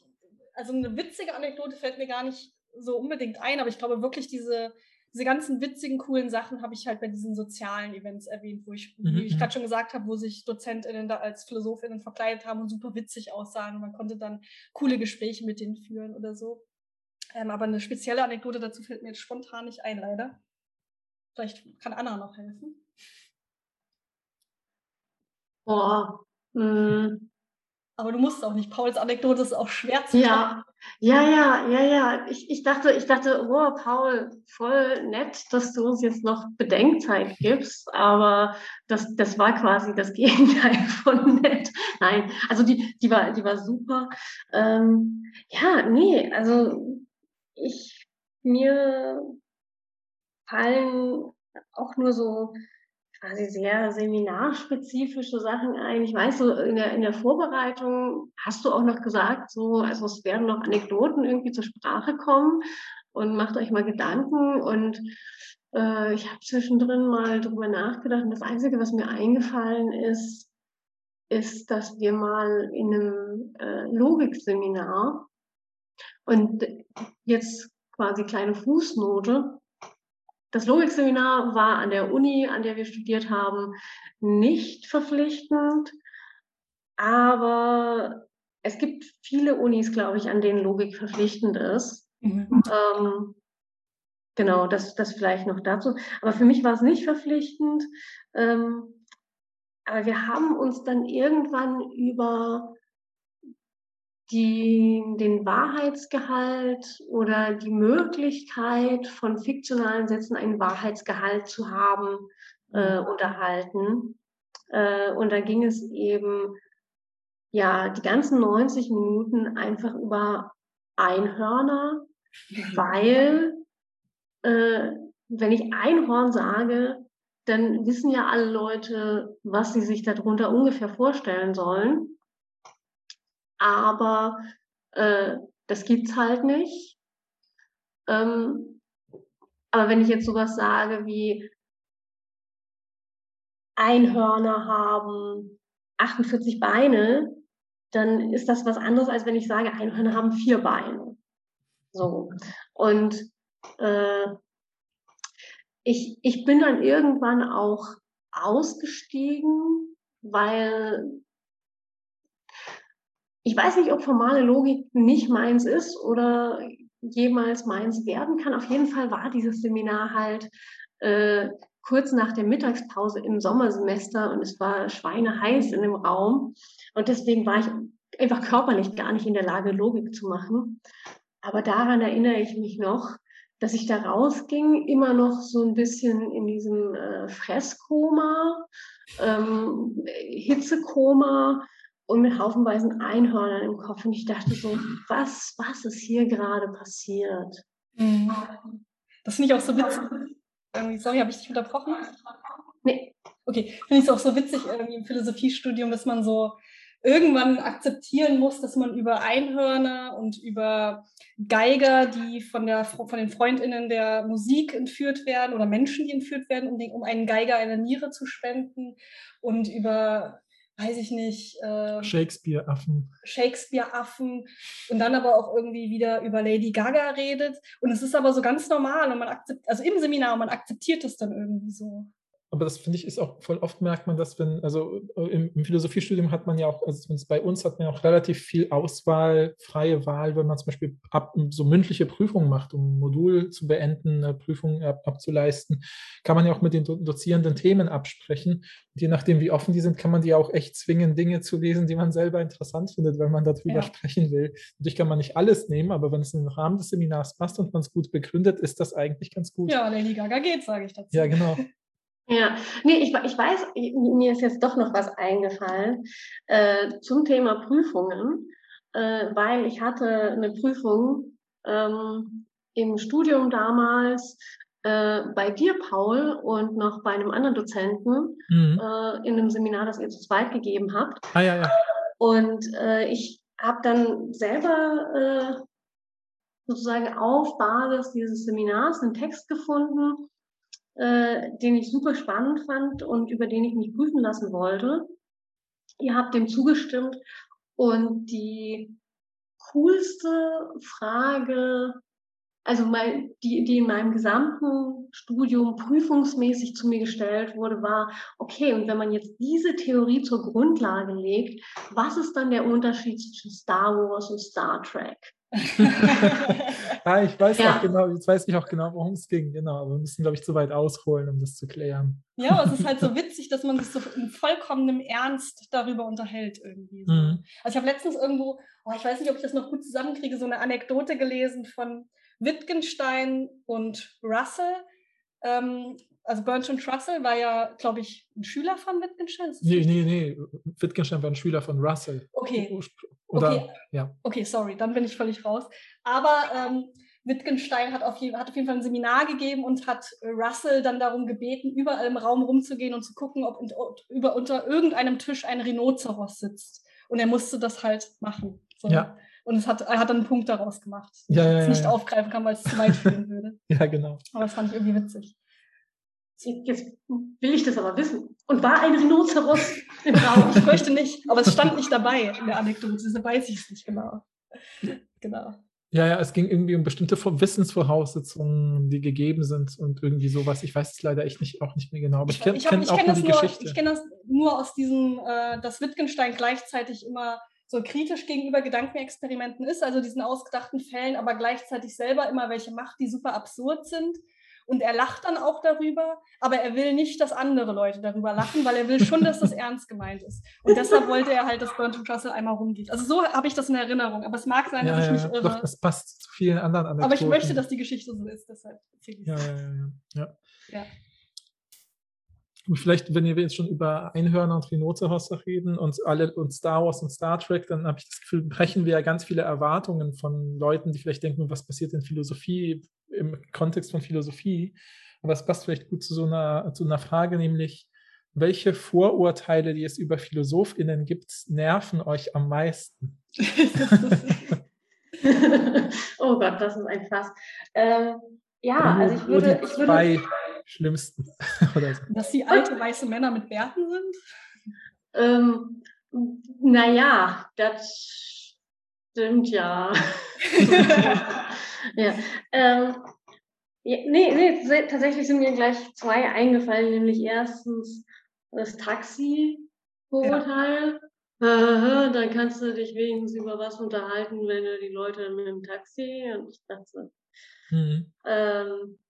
also eine witzige Anekdote fällt mir gar nicht so unbedingt ein, aber ich glaube wirklich diese, diese ganzen witzigen, coolen Sachen habe ich halt bei diesen sozialen Events erwähnt, wo ich, mhm. wie ich mhm. gerade schon gesagt habe, wo sich DozentInnen da als PhilosophInnen verkleidet haben und super witzig aussahen. Und man konnte dann coole Gespräche mit denen führen oder so. Ähm, aber eine spezielle Anekdote dazu fällt mir jetzt spontan nicht ein, leider. Vielleicht kann Anna noch helfen. Boah. Mh. Aber du musst auch nicht. Pauls Anekdote ist auch schwer zu Ja, ja, ja, ja, ja. Ich, ich dachte, ich dachte, oh, Paul, voll nett, dass du uns jetzt noch Bedenkzeit gibst, aber das, das war quasi das Gegenteil von nett. Nein, also die, die war, die war super. Ähm, ja, nee, also ich, mir fallen auch nur so quasi sehr seminarspezifische Sachen ein. Ich weiß, so in der, in der Vorbereitung hast du auch noch gesagt, so, also es werden noch Anekdoten irgendwie zur Sprache kommen und macht euch mal Gedanken und äh, ich habe zwischendrin mal drüber nachgedacht und das Einzige, was mir eingefallen ist, ist, dass wir mal in einem äh, Logikseminar und jetzt quasi kleine Fußnote. Das Logikseminar war an der Uni, an der wir studiert haben, nicht verpflichtend, aber es gibt viele Unis, glaube ich, an denen Logik verpflichtend ist. Mhm. Ähm, genau, das, das vielleicht noch dazu. Aber für mich war es nicht verpflichtend. Ähm, aber wir haben uns dann irgendwann über die, den Wahrheitsgehalt oder die Möglichkeit von fiktionalen Sätzen einen Wahrheitsgehalt zu haben äh, mhm. unterhalten. Äh, und da ging es eben ja die ganzen 90 Minuten einfach über Einhörner, weil äh, wenn ich Einhorn sage, dann wissen ja alle Leute, was sie sich darunter ungefähr vorstellen sollen. Aber äh, das gibt's halt nicht. Ähm, aber wenn ich jetzt sowas sage wie Einhörner haben 48 Beine, dann ist das was anderes, als wenn ich sage, Einhörner haben vier Beine. So. Und äh, ich, ich bin dann irgendwann auch ausgestiegen, weil ich weiß nicht, ob formale Logik nicht meins ist oder jemals meins werden kann. Auf jeden Fall war dieses Seminar halt äh, kurz nach der Mittagspause im Sommersemester und es war schweineheiß in dem Raum. Und deswegen war ich einfach körperlich gar nicht in der Lage, Logik zu machen. Aber daran erinnere ich mich noch, dass ich da rausging, immer noch so ein bisschen in diesem äh, Fresskoma, ähm, Hitzekoma und mit haufenweisen Einhörnern im Kopf. Und ich dachte so, was, was ist hier gerade passiert? Mhm. Das finde ich auch so witzig. Irgendwie, sorry, habe ich dich unterbrochen? Nee. Okay, finde ich es auch so witzig irgendwie im Philosophiestudium, dass man so irgendwann akzeptieren muss, dass man über Einhörner und über Geiger, die von, der, von den Freundinnen der Musik entführt werden oder Menschen, die entführt werden, um, den, um einen Geiger eine Niere zu spenden und über weiß ich nicht. Äh, Shakespeare-Affen. Shakespeare-Affen und dann aber auch irgendwie wieder über Lady Gaga redet. Und es ist aber so ganz normal und man akzeptiert, also im Seminar, man akzeptiert das dann irgendwie so aber das finde ich ist auch voll oft merkt man das, wenn, also äh, im, im, Philosophiestudium hat man ja auch, also zumindest bei uns hat man ja auch relativ viel Auswahl, freie Wahl, wenn man zum Beispiel ab, so mündliche Prüfungen macht, um ein Modul zu beenden, eine Prüfung ab, abzuleisten, kann man ja auch mit den Dozierenden Themen absprechen. Und je nachdem, wie offen die sind, kann man die auch echt zwingen, Dinge zu lesen, die man selber interessant findet, weil man darüber ja. sprechen will. Natürlich kann man nicht alles nehmen, aber wenn es in den Rahmen des Seminars passt und man es gut begründet, ist das eigentlich ganz gut. Ja, Lady Gaga geht, sage ich dazu. Ja, genau. Ja, nee, ich, ich weiß, mir ist jetzt doch noch was eingefallen äh, zum Thema Prüfungen, äh, weil ich hatte eine Prüfung ähm, im Studium damals äh, bei dir, Paul, und noch bei einem anderen Dozenten mhm. äh, in einem Seminar, das ihr zu zweit gegeben habt. Ah, ja, ja. Und äh, ich habe dann selber äh, sozusagen auf Basis dieses Seminars einen Text gefunden, äh, den ich super spannend fand und über den ich mich prüfen lassen wollte. Ihr habt dem zugestimmt und die coolste Frage, also mein, die, die in meinem gesamten Studium prüfungsmäßig zu mir gestellt wurde, war, okay, und wenn man jetzt diese Theorie zur Grundlage legt, was ist dann der Unterschied zwischen Star Wars und Star Trek? ja, ich weiß ja. auch genau, jetzt weiß ich auch genau, worum es ging, genau. Aber wir müssen, glaube ich, zu weit ausholen, um das zu klären. Ja, aber es ist halt so witzig, dass man sich so in vollkommenem Ernst darüber unterhält irgendwie. So. Mhm. Also ich habe letztens irgendwo, oh, ich weiß nicht, ob ich das noch gut zusammenkriege, so eine Anekdote gelesen von Wittgenstein und Russell. Ähm, also Bertrand Russell war ja, glaube ich, ein Schüler von Wittgenstein. Nee, nee, nee. Wittgenstein war ein Schüler von Russell. Okay. Oder, okay. Ja. okay, sorry, dann bin ich völlig raus. Aber ähm, Wittgenstein hat auf, jeden, hat auf jeden Fall ein Seminar gegeben und hat Russell dann darum gebeten, überall im Raum rumzugehen und zu gucken, ob über, unter irgendeinem Tisch ein Rhinoceros sitzt. Und er musste das halt machen. So. Ja. Und es hat, er hat dann einen Punkt daraus gemacht, ja, ja, es nicht aufgreifen kann, weil es zu weit führen würde. ja, genau. Aber das fand ich irgendwie witzig. Jetzt will ich das aber wissen. Und war ein Rhinoceros im Raum? Ich möchte nicht, aber es stand nicht dabei in der Anekdote, deshalb weiß ich es nicht genau. Genau. Ja, ja, es ging irgendwie um bestimmte Wissensvoraussetzungen, die gegeben sind und irgendwie sowas. Ich weiß es leider echt nicht, auch nicht mehr genau. Aber ich, kenne kenn auch kenn nur die nur, Geschichte. Ich kenne das nur aus diesem, äh, dass Wittgenstein gleichzeitig immer so kritisch gegenüber Gedankenexperimenten ist, also diesen ausgedachten Fällen, aber gleichzeitig selber immer welche macht, die super absurd sind und er lacht dann auch darüber, aber er will nicht, dass andere Leute darüber lachen, weil er will schon, dass das ernst gemeint ist. Und deshalb wollte er halt, dass Bertrand Russell einmal rumgeht. Also so habe ich das in Erinnerung. Aber es mag sein, dass ja, ich mich irre. Doch, das passt zu vielen anderen Anekdoten. Aber ich möchte, dass die Geschichte so ist, deshalb erzähle ich ja, ja, ja, ja. ja. Und vielleicht, wenn wir jetzt schon über Einhörner und Rhinoceros reden und alle und Star Wars und Star Trek, dann habe ich das Gefühl, brechen wir ja ganz viele Erwartungen von Leuten, die vielleicht denken, was passiert in Philosophie, im Kontext von Philosophie. Aber es passt vielleicht gut zu so einer, zu einer Frage, nämlich, welche Vorurteile, die es über PhilosophInnen gibt, nerven euch am meisten? oh Gott, das ist ein Fass. Ähm, ja, also ich würde, ich würde schlimmsten. Oder so. Dass die alte weiße Männer mit Bärten sind? Ähm, naja, das stimmt ja. ja. Ähm, ja, nee, nee, tatsächlich sind mir gleich zwei eingefallen, nämlich erstens das Taxi-Vorurteil. Ja. dann kannst du dich wenigstens über was unterhalten, wenn du die Leute mit dem Taxi und ich dachte, mhm. ähm,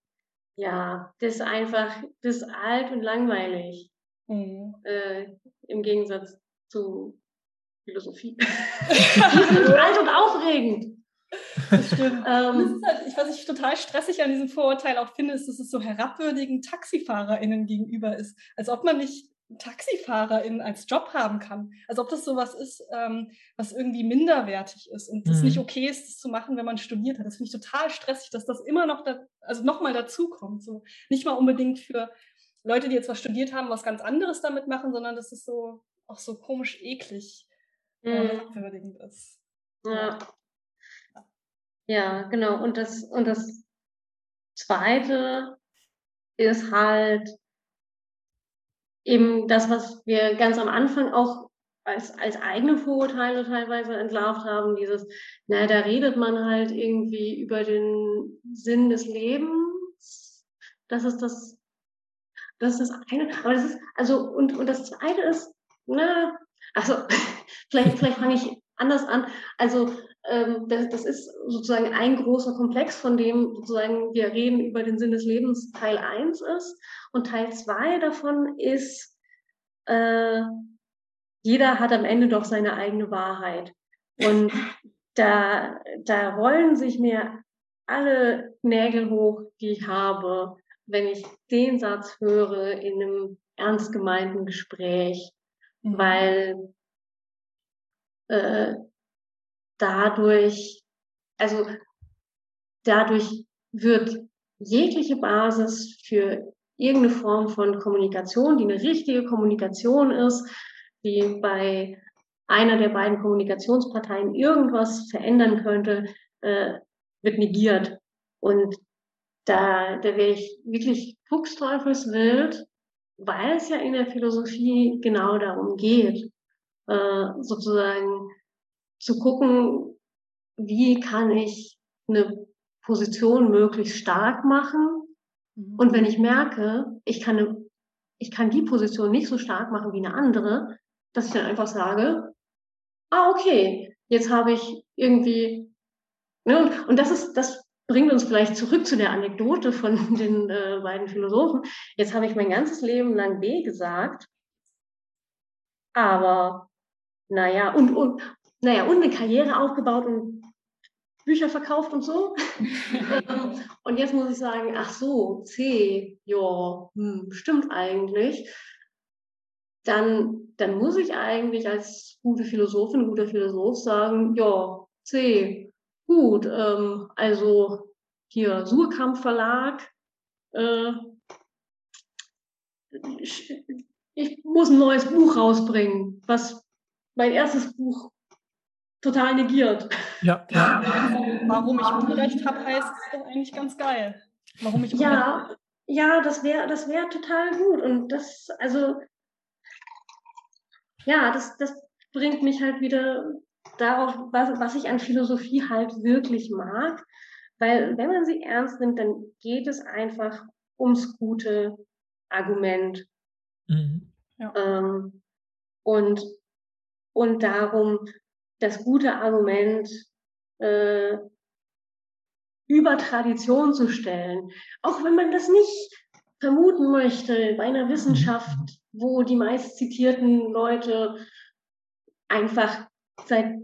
ja, das ist einfach, das ist alt und langweilig. Mhm. Äh, Im Gegensatz zu Philosophie. Die sind alt und aufregend. Das stimmt. ähm, das halt, ich, was ich total stressig an diesem Vorurteil auch finde, ist, dass es so herabwürdigend TaxifahrerInnen gegenüber ist. Als ob man nicht TaxifahrerInnen als Job haben kann. Als ob das sowas ist, ähm, was irgendwie minderwertig ist und es mhm. nicht okay ist, das zu machen, wenn man studiert hat. Das finde ich total stressig, dass das immer noch, da, also nochmal dazukommt. So. Nicht mal unbedingt für Leute, die jetzt was studiert haben, was ganz anderes damit machen, sondern dass es so auch so komisch eklig mhm. ist. Ja. Ja, genau. Und das, und das Zweite ist halt, eben das, was wir ganz am Anfang auch als, als eigene Vorurteile teilweise entlarvt haben, dieses, naja, da redet man halt irgendwie über den Sinn des Lebens. Das ist das, das ist das eine. Aber das ist, also, und, und das zweite ist, na, also, vielleicht, vielleicht fange ich anders an. Also, das, das ist sozusagen ein großer Komplex, von dem sozusagen wir reden über den Sinn des Lebens Teil 1 ist. Und Teil 2 davon ist, äh, jeder hat am Ende doch seine eigene Wahrheit. Und da, da rollen sich mir alle Nägel hoch, die ich habe, wenn ich den Satz höre in einem ernst gemeinten Gespräch, mhm. weil äh, dadurch, also dadurch wird jegliche Basis für irgendeine Form von Kommunikation, die eine richtige Kommunikation ist, die bei einer der beiden Kommunikationsparteien irgendwas verändern könnte, äh, wird negiert. Und da, da wäre ich wirklich fuchsteufelswild, weil es ja in der Philosophie genau darum geht, äh, sozusagen zu gucken, wie kann ich eine Position möglichst stark machen. Mhm. Und wenn ich merke, ich kann, eine, ich kann die Position nicht so stark machen wie eine andere, dass ich dann einfach sage, ah, okay, jetzt habe ich irgendwie, ne, und, und das ist, das bringt uns vielleicht zurück zu der Anekdote von den äh, beiden Philosophen. Jetzt habe ich mein ganzes Leben lang B gesagt, aber naja, und, und, naja, und eine Karriere aufgebaut und Bücher verkauft und so. Und jetzt muss ich sagen, ach so, C, ja, hm, stimmt eigentlich. Dann, dann muss ich eigentlich als gute Philosophin, guter Philosoph sagen, ja, C, gut, ähm, also hier Surkamp Verlag, äh, ich muss ein neues Buch rausbringen, was mein erstes Buch total negiert. Ja. ja. Warum ich Unrecht habe, heißt es doch eigentlich ganz geil. Warum ich ja, ja, das wäre das wär total gut. Und das, also, ja, das, das bringt mich halt wieder darauf, was, was ich an Philosophie halt wirklich mag. Weil wenn man sie ernst nimmt, dann geht es einfach ums gute Argument. Mhm. Ja. Ähm, und, und darum, das gute Argument äh, über Tradition zu stellen. Auch wenn man das nicht vermuten möchte bei einer Wissenschaft, wo die meist zitierten Leute einfach seit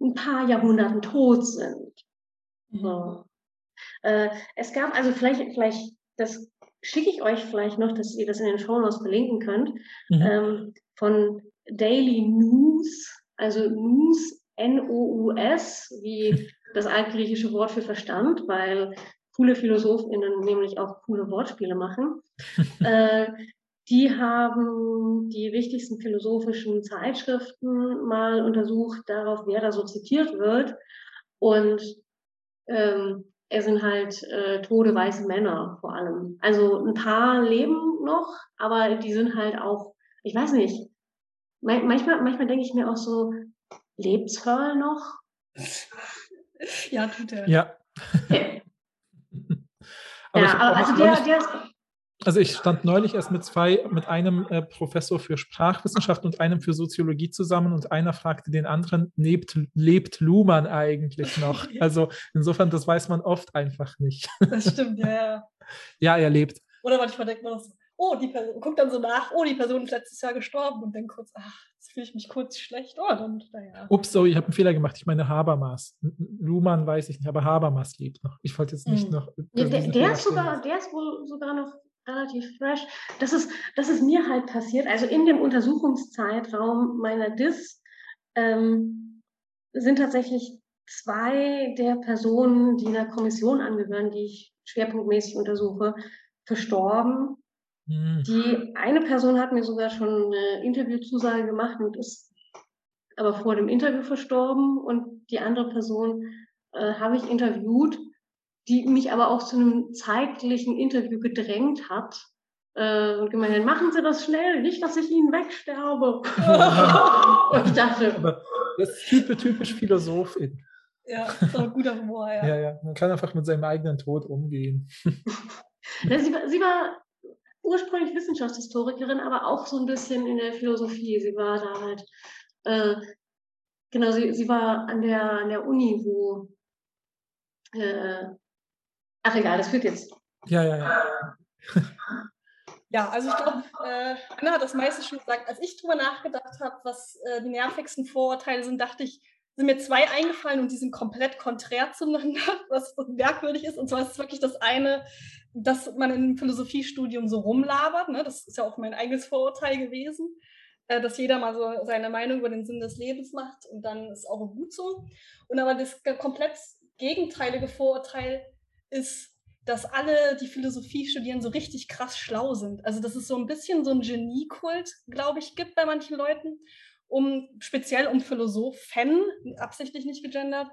ein paar Jahrhunderten tot sind. Mhm. So. Äh, es gab also vielleicht, vielleicht, das schicke ich euch vielleicht noch, dass ihr das in den Shownotes verlinken könnt, mhm. ähm, von Daily News, also News, N-O-U-S, wie das altgriechische Wort für Verstand, weil coole PhilosophInnen nämlich auch coole Wortspiele machen. äh, die haben die wichtigsten philosophischen Zeitschriften mal untersucht darauf, wer da so zitiert wird. Und ähm, es sind halt äh, tote weiße Männer vor allem. Also ein paar leben noch, aber die sind halt auch, ich weiß nicht, manchmal, manchmal denke ich mir auch so, lebt Searle noch? Ja, tut er. Ja. aber ja, aber also der, der ist also ich stand neulich erst mit zwei, mit einem äh, Professor für Sprachwissenschaft und einem für Soziologie zusammen und einer fragte den anderen, lebt, lebt Luhmann eigentlich noch? Also insofern, das weiß man oft einfach nicht. Das stimmt, ja, ja. Ja, er lebt. Oder manchmal denkt man so, oh, die Person, guckt dann so nach, oh, die Person ist letztes Jahr gestorben und dann kurz, ach, jetzt fühle ich mich kurz schlecht. Oh, dann, naja. Ups, sorry, ich habe einen Fehler gemacht. Ich meine Habermas. Luhmann weiß ich nicht, aber Habermas lebt noch. Ich wollte jetzt nicht mhm. noch. Ja, der, der ist sogar, der ist wohl sogar noch relativ fresh. Das ist, das ist mir halt passiert. Also in dem Untersuchungszeitraum meiner DIS ähm, sind tatsächlich zwei der Personen, die einer Kommission angehören, die ich schwerpunktmäßig untersuche, verstorben. Mhm. Die eine Person hat mir sogar schon eine Interviewzusage gemacht und ist aber vor dem Interview verstorben und die andere Person äh, habe ich interviewt die mich aber auch zu einem zeitlichen Interview gedrängt hat äh, und gemeint hat, machen Sie das schnell, nicht, dass ich Ihnen wegsterbe. und ich dachte, aber das ist typisch, typisch Philosophin. Ja, so ein guter Humor, ja. ja, ja. Man kann einfach mit seinem eigenen Tod umgehen. ja, sie, war, sie war ursprünglich Wissenschaftshistorikerin, aber auch so ein bisschen in der Philosophie. Sie war da halt, äh, genau, sie, sie war an der, an der Uni, wo äh, Ach egal, das führt jetzt. Ja, ja, ja. Ja, also ich glaube, äh, Anna hat das meiste schon gesagt. Als ich drüber nachgedacht habe, was äh, die nervigsten Vorurteile sind, dachte ich, sind mir zwei eingefallen und die sind komplett konträr zueinander, was merkwürdig ist. Und zwar ist es wirklich das eine, dass man im Philosophiestudium so rumlabert. Ne? Das ist ja auch mein eigenes Vorurteil gewesen, äh, dass jeder mal so seine Meinung über den Sinn des Lebens macht und dann ist auch gut so. Und aber das komplett gegenteilige Vorurteil ist, dass alle, die Philosophie studieren, so richtig krass schlau sind. Also dass es so ein bisschen so ein Geniekult, glaube ich, gibt bei manchen Leuten, um speziell um Philosophen, absichtlich nicht gegendert,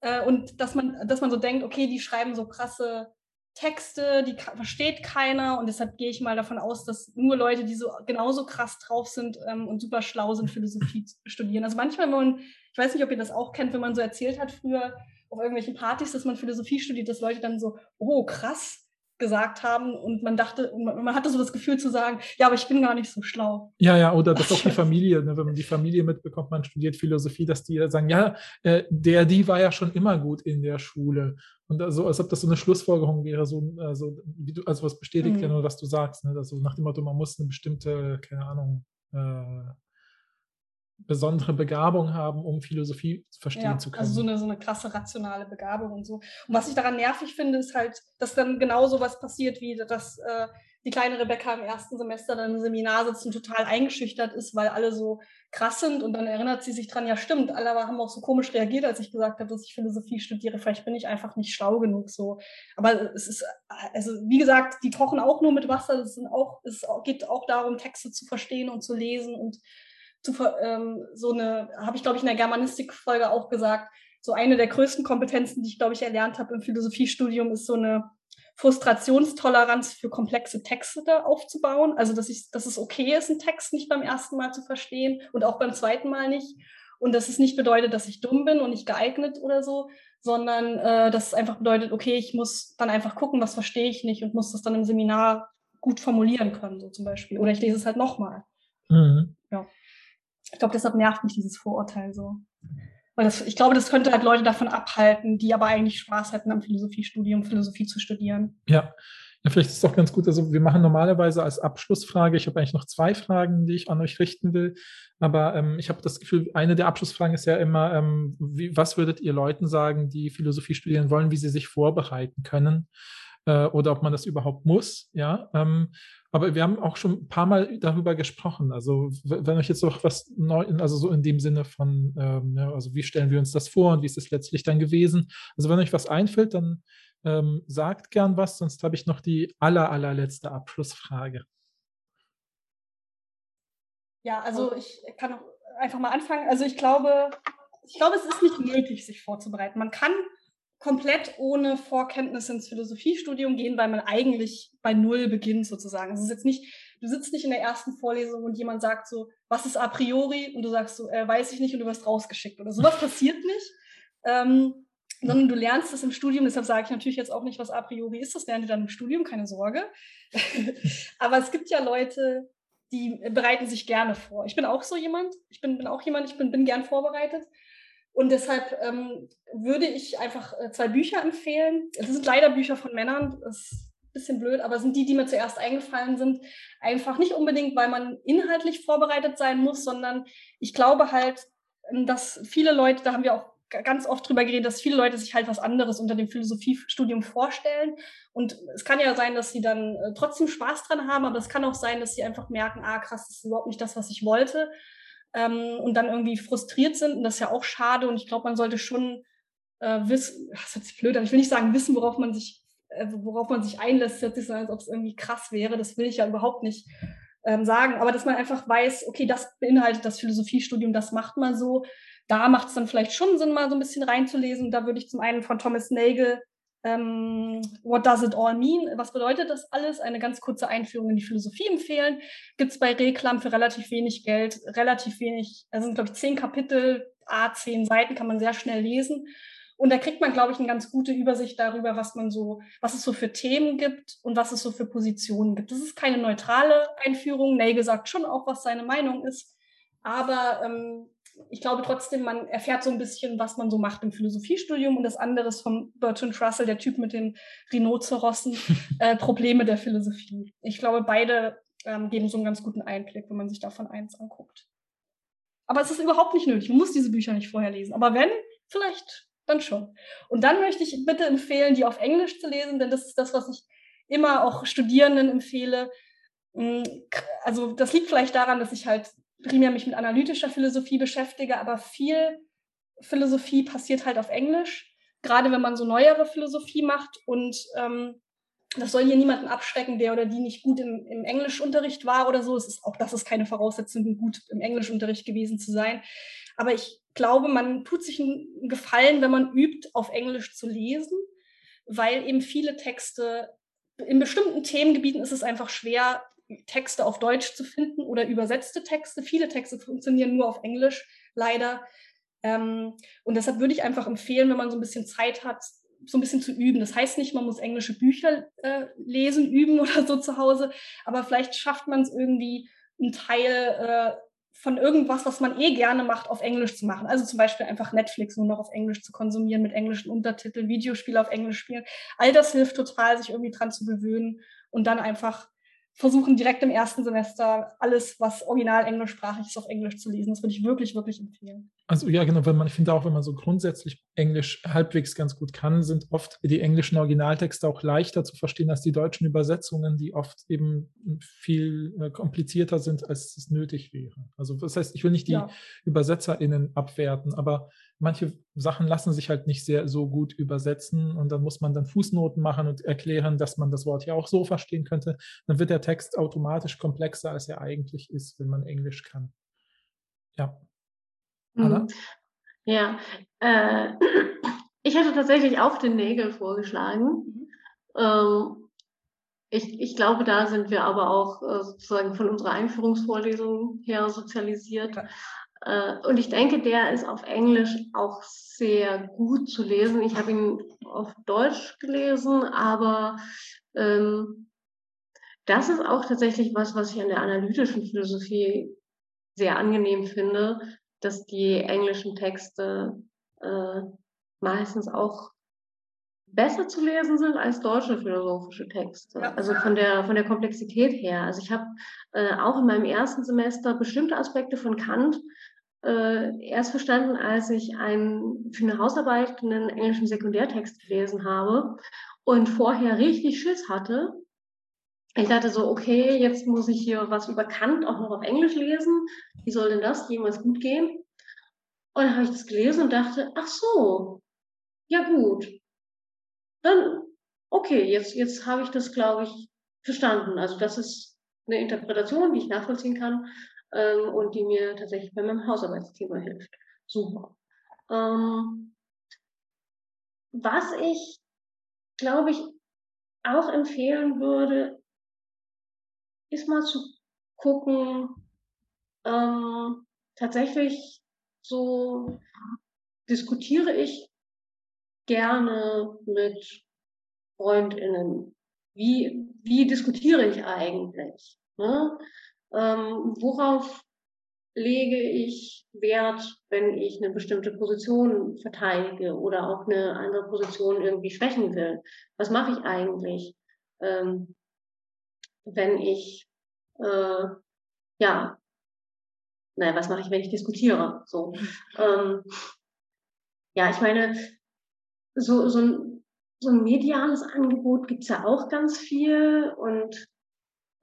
äh, und dass man, dass man so denkt, okay, die schreiben so krasse Texte, die versteht keiner und deshalb gehe ich mal davon aus, dass nur Leute, die so genauso krass drauf sind ähm, und super schlau sind, Philosophie studieren. Also manchmal, wenn man, ich weiß nicht, ob ihr das auch kennt, wenn man so erzählt hat früher, auf irgendwelchen Partys, dass man Philosophie studiert, dass Leute dann so, oh, krass gesagt haben und man dachte, man hatte so das Gefühl zu sagen, ja, aber ich bin gar nicht so schlau. Ja, ja, oder das auch die Familie, ne, wenn man die Familie mitbekommt, man studiert Philosophie, dass die sagen, ja, äh, der, die war ja schon immer gut in der Schule. Und also, als ob das so eine Schlussfolgerung wäre, so, also, wie du, also was bestätigt mhm. ja nur, was du sagst, ne? also nach dem Motto, man muss eine bestimmte, keine Ahnung, äh, besondere Begabung haben, um Philosophie verstehen ja, zu können. Also so eine, so eine krasse rationale Begabung und so. Und was ich daran nervig finde, ist halt, dass dann genau so was passiert, wie dass äh, die kleine Rebecca im ersten Semester dann im Seminar sitzt und total eingeschüchtert ist, weil alle so krass sind und dann erinnert sie sich dran, ja stimmt, alle haben auch so komisch reagiert, als ich gesagt habe, dass ich Philosophie studiere. Vielleicht bin ich einfach nicht schlau genug so. Aber es ist, also wie gesagt, die kochen auch nur mit Wasser. Es, sind auch, es geht auch darum, Texte zu verstehen und zu lesen und zu, ähm, so eine, habe ich glaube ich in der Germanistik-Folge auch gesagt, so eine der größten Kompetenzen, die ich glaube ich erlernt habe im Philosophiestudium, ist so eine Frustrationstoleranz für komplexe Texte aufzubauen. Also, dass, ich, dass es okay ist, einen Text nicht beim ersten Mal zu verstehen und auch beim zweiten Mal nicht. Und dass es nicht bedeutet, dass ich dumm bin und nicht geeignet oder so, sondern äh, dass es einfach bedeutet, okay, ich muss dann einfach gucken, was verstehe ich nicht und muss das dann im Seminar gut formulieren können, so zum Beispiel. Oder ich lese es halt nochmal. Mhm. Ja. Ich glaube, deshalb nervt mich dieses Vorurteil so. Weil das, ich glaube, das könnte halt Leute davon abhalten, die aber eigentlich Spaß hätten am Philosophiestudium, Philosophie zu studieren. Ja. Ja, vielleicht ist es doch ganz gut. Also wir machen normalerweise als Abschlussfrage, ich habe eigentlich noch zwei Fragen, die ich an euch richten will. Aber ähm, ich habe das Gefühl, eine der Abschlussfragen ist ja immer, ähm, wie, was würdet ihr Leuten sagen, die Philosophie studieren wollen, wie sie sich vorbereiten können? Äh, oder ob man das überhaupt muss, ja. Ähm, aber wir haben auch schon ein paar Mal darüber gesprochen. Also wenn euch jetzt noch was neu, also so in dem Sinne von, ähm, ja, also wie stellen wir uns das vor und wie ist es letztlich dann gewesen? Also wenn euch was einfällt, dann ähm, sagt gern was, sonst habe ich noch die aller, allerletzte Abschlussfrage. Ja, also ich kann einfach mal anfangen. Also ich glaube, ich glaube, es ist nicht nötig, sich vorzubereiten. Man kann komplett ohne Vorkenntnisse ins Philosophiestudium gehen, weil man eigentlich bei Null beginnt sozusagen. Es ist jetzt nicht, du sitzt nicht in der ersten Vorlesung und jemand sagt so, was ist a priori? Und du sagst so, äh, weiß ich nicht und du wirst rausgeschickt oder sowas passiert nicht. Ähm, sondern du lernst es im Studium, deshalb sage ich natürlich jetzt auch nicht, was a priori ist, das lernt ihr dann im Studium, keine Sorge. Aber es gibt ja Leute, die bereiten sich gerne vor. Ich bin auch so jemand, ich bin, bin auch jemand, ich bin, bin gern vorbereitet. Und deshalb ähm, würde ich einfach äh, zwei Bücher empfehlen. Das sind leider Bücher von Männern, das ist ein bisschen blöd, aber sind die, die mir zuerst eingefallen sind. Einfach nicht unbedingt, weil man inhaltlich vorbereitet sein muss, sondern ich glaube halt, ähm, dass viele Leute, da haben wir auch ganz oft drüber geredet, dass viele Leute sich halt was anderes unter dem Philosophiestudium vorstellen. Und es kann ja sein, dass sie dann äh, trotzdem Spaß dran haben, aber es kann auch sein, dass sie einfach merken, ah krass, das ist überhaupt nicht das, was ich wollte ähm, und dann irgendwie frustriert sind. Und das ist ja auch schade. Und ich glaube, man sollte schon äh, wissen, das ist jetzt blöd, ich will nicht sagen, wissen, worauf man sich, äh, worauf man sich einlässt. Das sich so als ob es irgendwie krass wäre. Das will ich ja überhaupt nicht ähm, sagen. Aber dass man einfach weiß, okay, das beinhaltet das Philosophiestudium, das macht man so. Da macht es dann vielleicht schon Sinn, mal so ein bisschen reinzulesen. Da würde ich zum einen von Thomas Nagel ähm, What does it all mean? Was bedeutet das alles? Eine ganz kurze Einführung in die Philosophie empfehlen. Gibt es bei Reklam für relativ wenig Geld, relativ wenig, also sind, glaube ich, zehn Kapitel, A, zehn Seiten, kann man sehr schnell lesen. Und da kriegt man, glaube ich, eine ganz gute Übersicht darüber, was man so, was es so für Themen gibt und was es so für Positionen gibt. Das ist keine neutrale Einführung. Nagel sagt schon auch, was seine Meinung ist. Aber ähm, ich glaube trotzdem, man erfährt so ein bisschen, was man so macht im Philosophiestudium und das andere ist von Bertrand Russell, der Typ mit den Rhinozerossen, äh, Probleme der Philosophie. Ich glaube, beide ähm, geben so einen ganz guten Einblick, wenn man sich davon eins anguckt. Aber es ist überhaupt nicht nötig. Man muss diese Bücher nicht vorher lesen. Aber wenn, vielleicht dann schon. Und dann möchte ich bitte empfehlen, die auf Englisch zu lesen, denn das ist das, was ich immer auch Studierenden empfehle. Mm, also das liegt vielleicht daran, dass ich halt primär mich mit analytischer Philosophie beschäftige, aber viel Philosophie passiert halt auf Englisch, gerade wenn man so neuere Philosophie macht. Und ähm, das soll hier niemanden abschrecken, der oder die nicht gut im, im Englischunterricht war oder so. Es ist auch das ist keine Voraussetzung, gut im Englischunterricht gewesen zu sein. Aber ich glaube, man tut sich einen Gefallen, wenn man übt, auf Englisch zu lesen, weil eben viele Texte in bestimmten Themengebieten ist es einfach schwer, Texte auf Deutsch zu finden oder übersetzte Texte. Viele Texte funktionieren nur auf Englisch, leider. Ähm, und deshalb würde ich einfach empfehlen, wenn man so ein bisschen Zeit hat, so ein bisschen zu üben. Das heißt nicht, man muss englische Bücher äh, lesen, üben oder so zu Hause, aber vielleicht schafft man es irgendwie, einen Teil äh, von irgendwas, was man eh gerne macht, auf Englisch zu machen. Also zum Beispiel einfach Netflix nur noch auf Englisch zu konsumieren, mit englischen Untertiteln, Videospiele auf Englisch spielen. All das hilft total, sich irgendwie dran zu gewöhnen und dann einfach versuchen, direkt im ersten Semester alles, was original englischsprachig ist, auf Englisch zu lesen. Das würde ich wirklich, wirklich empfehlen. Also ja, genau, weil man, ich finde auch, wenn man so grundsätzlich Englisch halbwegs ganz gut kann, sind oft die englischen Originaltexte auch leichter zu verstehen als die deutschen Übersetzungen, die oft eben viel äh, komplizierter sind, als es nötig wäre. Also das heißt, ich will nicht die ja. ÜbersetzerInnen abwerten, aber manche Sachen lassen sich halt nicht sehr so gut übersetzen und dann muss man dann Fußnoten machen und erklären, dass man das Wort ja auch so verstehen könnte. Dann wird der Text automatisch komplexer, als er eigentlich ist, wenn man Englisch kann. Ja. Anna? Mhm. Ja, äh, ich hätte tatsächlich auch den Nägel vorgeschlagen. Ähm, ich, ich glaube, da sind wir aber auch äh, sozusagen von unserer Einführungsvorlesung her sozialisiert. Äh, und ich denke, der ist auf Englisch auch sehr gut zu lesen. Ich habe ihn auf Deutsch gelesen, aber ähm, das ist auch tatsächlich was, was ich an der analytischen Philosophie sehr angenehm finde, dass die englischen Texte äh, meistens auch besser zu lesen sind als deutsche philosophische Texte. Ja. Also von der, von der Komplexität her. Also ich habe äh, auch in meinem ersten Semester bestimmte Aspekte von Kant äh, erst verstanden, als ich einen, für eine Hausarbeit einen englischen Sekundärtext gelesen habe und vorher richtig Schiss hatte. Ich dachte so, okay, jetzt muss ich hier was über Kant auch noch auf Englisch lesen. Wie soll denn das jemals gut gehen? Und dann habe ich das gelesen und dachte, ach so, ja gut, dann, okay, jetzt, jetzt habe ich das, glaube ich, verstanden. Also das ist eine Interpretation, die ich nachvollziehen kann ähm, und die mir tatsächlich bei meinem Hausarbeitsthema hilft. Super. Ähm, was ich, glaube ich, auch empfehlen würde, ist mal zu gucken, ähm, tatsächlich so diskutiere ich gerne mit FreundInnen. Wie, wie diskutiere ich eigentlich? Ne? Ähm, worauf lege ich Wert, wenn ich eine bestimmte Position verteidige oder auch eine andere Position irgendwie schwächen will? Was mache ich eigentlich, ähm, wenn ich, äh, ja, naja, was mache ich, wenn ich diskutiere? So, ähm, ja, ich meine, so, so, ein, so ein mediales Angebot gibt es ja auch ganz viel und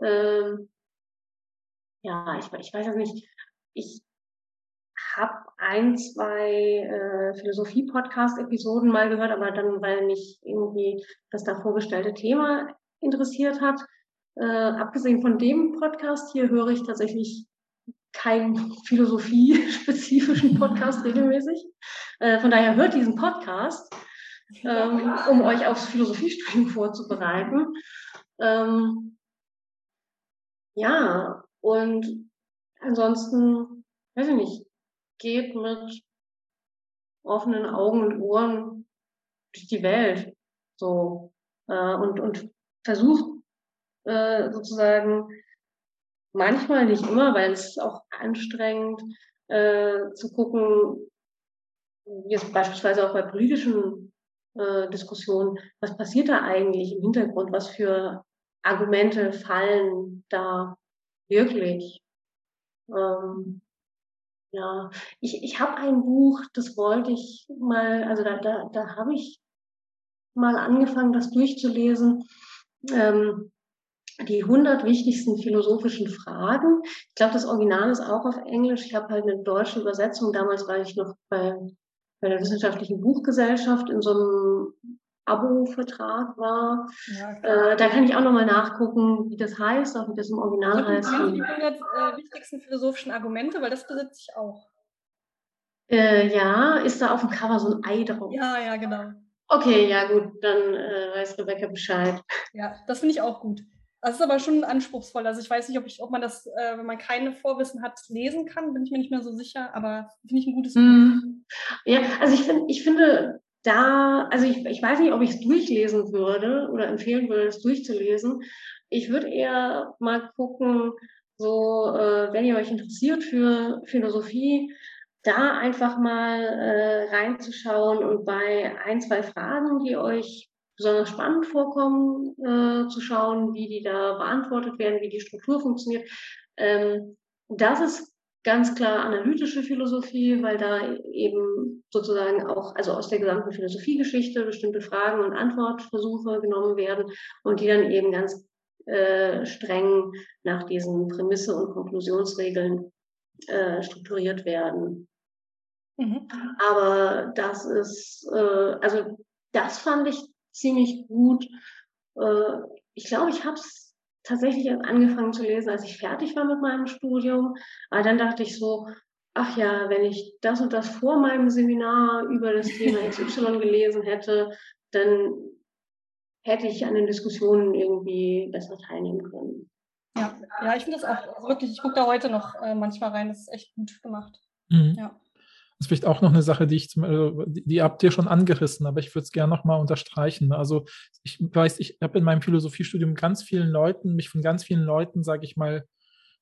ähm, ja, ich, ich weiß ja nicht, ich habe ein, zwei äh, Philosophie-Podcast-Episoden mal gehört, aber dann, weil mich irgendwie das da vorgestellte Thema interessiert hat. Äh, abgesehen von dem Podcast hier höre ich tatsächlich keinen philosophie-spezifischen Podcast regelmäßig. Äh, von daher hört diesen Podcast ähm, um euch aufs Philosophiestudium vorzubereiten. Ähm, ja, und ansonsten, weiß ich nicht, geht mit offenen Augen und Ohren durch die Welt. So, äh, und, und versucht äh, sozusagen manchmal, nicht immer, weil es auch anstrengend, äh, zu gucken, jetzt beispielsweise auch bei politischen äh, Diskussion, was passiert da eigentlich im Hintergrund, was für Argumente fallen da wirklich. Ähm, ja, ich, ich habe ein Buch, das wollte ich mal, also da, da, da habe ich mal angefangen, das durchzulesen. Ähm, die 100 wichtigsten philosophischen Fragen. Ich glaube, das Original ist auch auf Englisch. Ich habe halt eine deutsche Übersetzung. Damals war ich noch bei bei der Wissenschaftlichen Buchgesellschaft in so einem Abo-Vertrag war. Ja, äh, da kann ich auch nochmal nachgucken, wie das heißt, auch wie das im Original Und heißt. Die 100 äh, wichtigsten philosophischen Argumente, weil das besitze ich auch. Äh, ja, ist da auf dem Cover so ein Ei drauf? Ja, ja, genau. Okay, ja gut, dann äh, weiß Rebecca Bescheid. Ja, das finde ich auch gut. Das ist aber schon anspruchsvoll. Also ich weiß nicht, ob, ich, ob man das, äh, wenn man keine Vorwissen hat, lesen kann, bin ich mir nicht mehr so sicher, aber finde ich ein gutes mm. Ja, also ich, find, ich finde da, also ich, ich weiß nicht, ob ich es durchlesen würde oder empfehlen würde, es durchzulesen. Ich würde eher mal gucken, so, äh, wenn ihr euch interessiert für Philosophie, da einfach mal äh, reinzuschauen und bei ein, zwei Fragen, die euch besonders spannend vorkommen, äh, zu schauen, wie die da beantwortet werden, wie die Struktur funktioniert. Ähm, das ist ganz klar analytische Philosophie, weil da eben sozusagen auch, also aus der gesamten Philosophiegeschichte bestimmte Fragen und Antwortversuche genommen werden und die dann eben ganz äh, streng nach diesen Prämisse und Konklusionsregeln äh, strukturiert werden. Mhm. Aber das ist, äh, also das fand ich ziemlich gut. Äh, ich glaube, ich habe es tatsächlich erst angefangen zu lesen, als ich fertig war mit meinem Studium. Aber dann dachte ich so, ach ja, wenn ich das und das vor meinem Seminar über das Thema XY gelesen hätte, dann hätte ich an den Diskussionen irgendwie besser teilnehmen können. Ja, ja ich finde das auch also wirklich, ich gucke da heute noch äh, manchmal rein, das ist echt gut gemacht. Mhm. Ja. Das ist vielleicht auch noch eine Sache, die ich zum, also, die, die habt ihr schon angerissen, aber ich würde es gerne nochmal unterstreichen. Also ich weiß, ich habe in meinem Philosophiestudium ganz vielen Leuten, mich von ganz vielen Leuten, sage ich mal,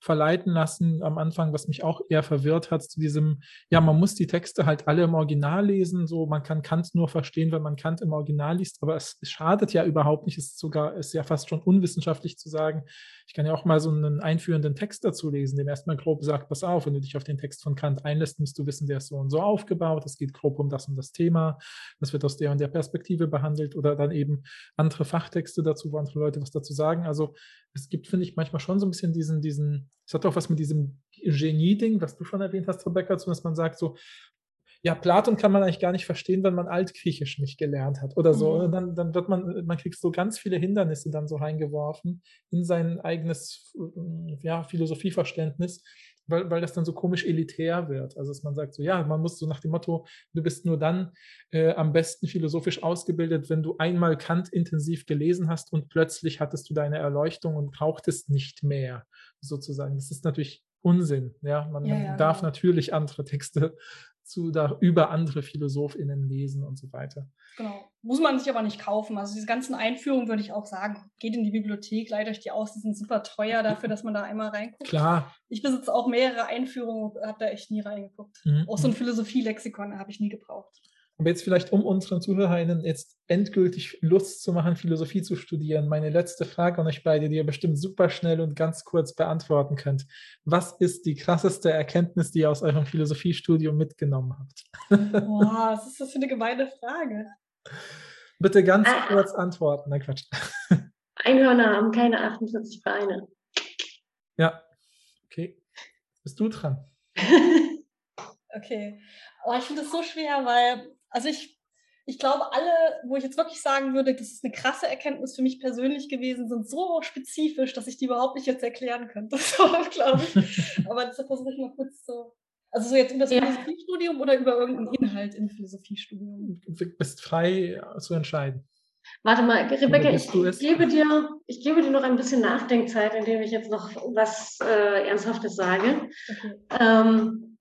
verleiten lassen am Anfang, was mich auch eher verwirrt hat, zu diesem, ja, man muss die Texte halt alle im Original lesen, so man kann Kant nur verstehen, wenn man Kant im Original liest, aber es, schadet ja überhaupt nicht, es ist sogar, ist ja fast schon unwissenschaftlich zu sagen, ich kann ja auch mal so einen einführenden Text dazu lesen, dem erstmal grob sagt, pass auf, wenn du dich auf den Text von Kant einlässt, musst du wissen, der ist so und so aufgebaut, es geht grob um das und das Thema, das wird aus der und der Perspektive behandelt oder dann eben andere Fachtexte dazu, wo andere Leute was dazu sagen. Also es gibt, finde ich, manchmal schon so ein bisschen diesen, diesen, es hat auch was mit diesem Genie-Ding, was du schon erwähnt hast, Rebecca, dass man sagt so, ja, Platon kann man eigentlich gar nicht verstehen, wenn man Altgriechisch nicht gelernt hat oder so. Mhm. Dann, dann wird man, man kriegt so ganz viele Hindernisse dann so reingeworfen in sein eigenes ja, Philosophieverständnis, weil, weil das dann so komisch elitär wird. Also dass man sagt so, ja, man muss so nach dem Motto, du bist nur dann äh, am besten philosophisch ausgebildet, wenn du einmal Kant intensiv gelesen hast und plötzlich hattest du deine Erleuchtung und brauchtest nicht mehr, sozusagen. Das ist natürlich Unsinn. Ja, man, ja, ja, darf genau. natürlich andere Texte zu da über andere PhilosophInnen lesen und so weiter. Genau. Muss man sich aber nicht kaufen. Also diese ganzen Einführungen würde ich auch sagen, geht in die Bibliothek, leiht euch die aus, die sind super teuer dafür, dass man da einmal reinguckt. Klar. Ich besitze auch mehrere Einführungen, habe da echt nie reingeguckt. Mhm. Auch so ein. Philosophielexikon habe ich nie gebraucht. Aber jetzt vielleicht, um unseren ZuhörerInnen jetzt endgültig Lust zu machen, Philosophie zu studieren, meine letzte Frage an euch beide, die ihr bestimmt super schnell und ganz kurz beantworten könnt. Was ist die krasseste Erkenntnis, die ihr aus eurem Philosophiestudium mitgenommen habt? Boah, was ist das für eine gemeine Frage? Bitte ganz ah. kurz antworten. Nein, Quatsch. Einhörner haben keine 48 Beine. Ja, okay. Bist du dran? okay. Oh, ich finde es so schwer, weil also ich, ich glaube, alle, wo ich jetzt wirklich sagen würde, das ist eine krasse Erkenntnis für mich persönlich gewesen, sind so spezifisch, dass ich die überhaupt nicht jetzt erklären könnte. So, glaube ich. Aber das versuche ich mal kurz so. Also so jetzt über das ja. Philosophiestudium oder über irgendeinen Inhalt im Philosophiestudium? Du bist frei zu entscheiden. Warte mal, Rebecca, ich, ich, gebe dir, ich gebe dir noch ein bisschen Nachdenkzeit, indem ich jetzt noch was äh, Ernsthaftes sage. Okay. Ähm,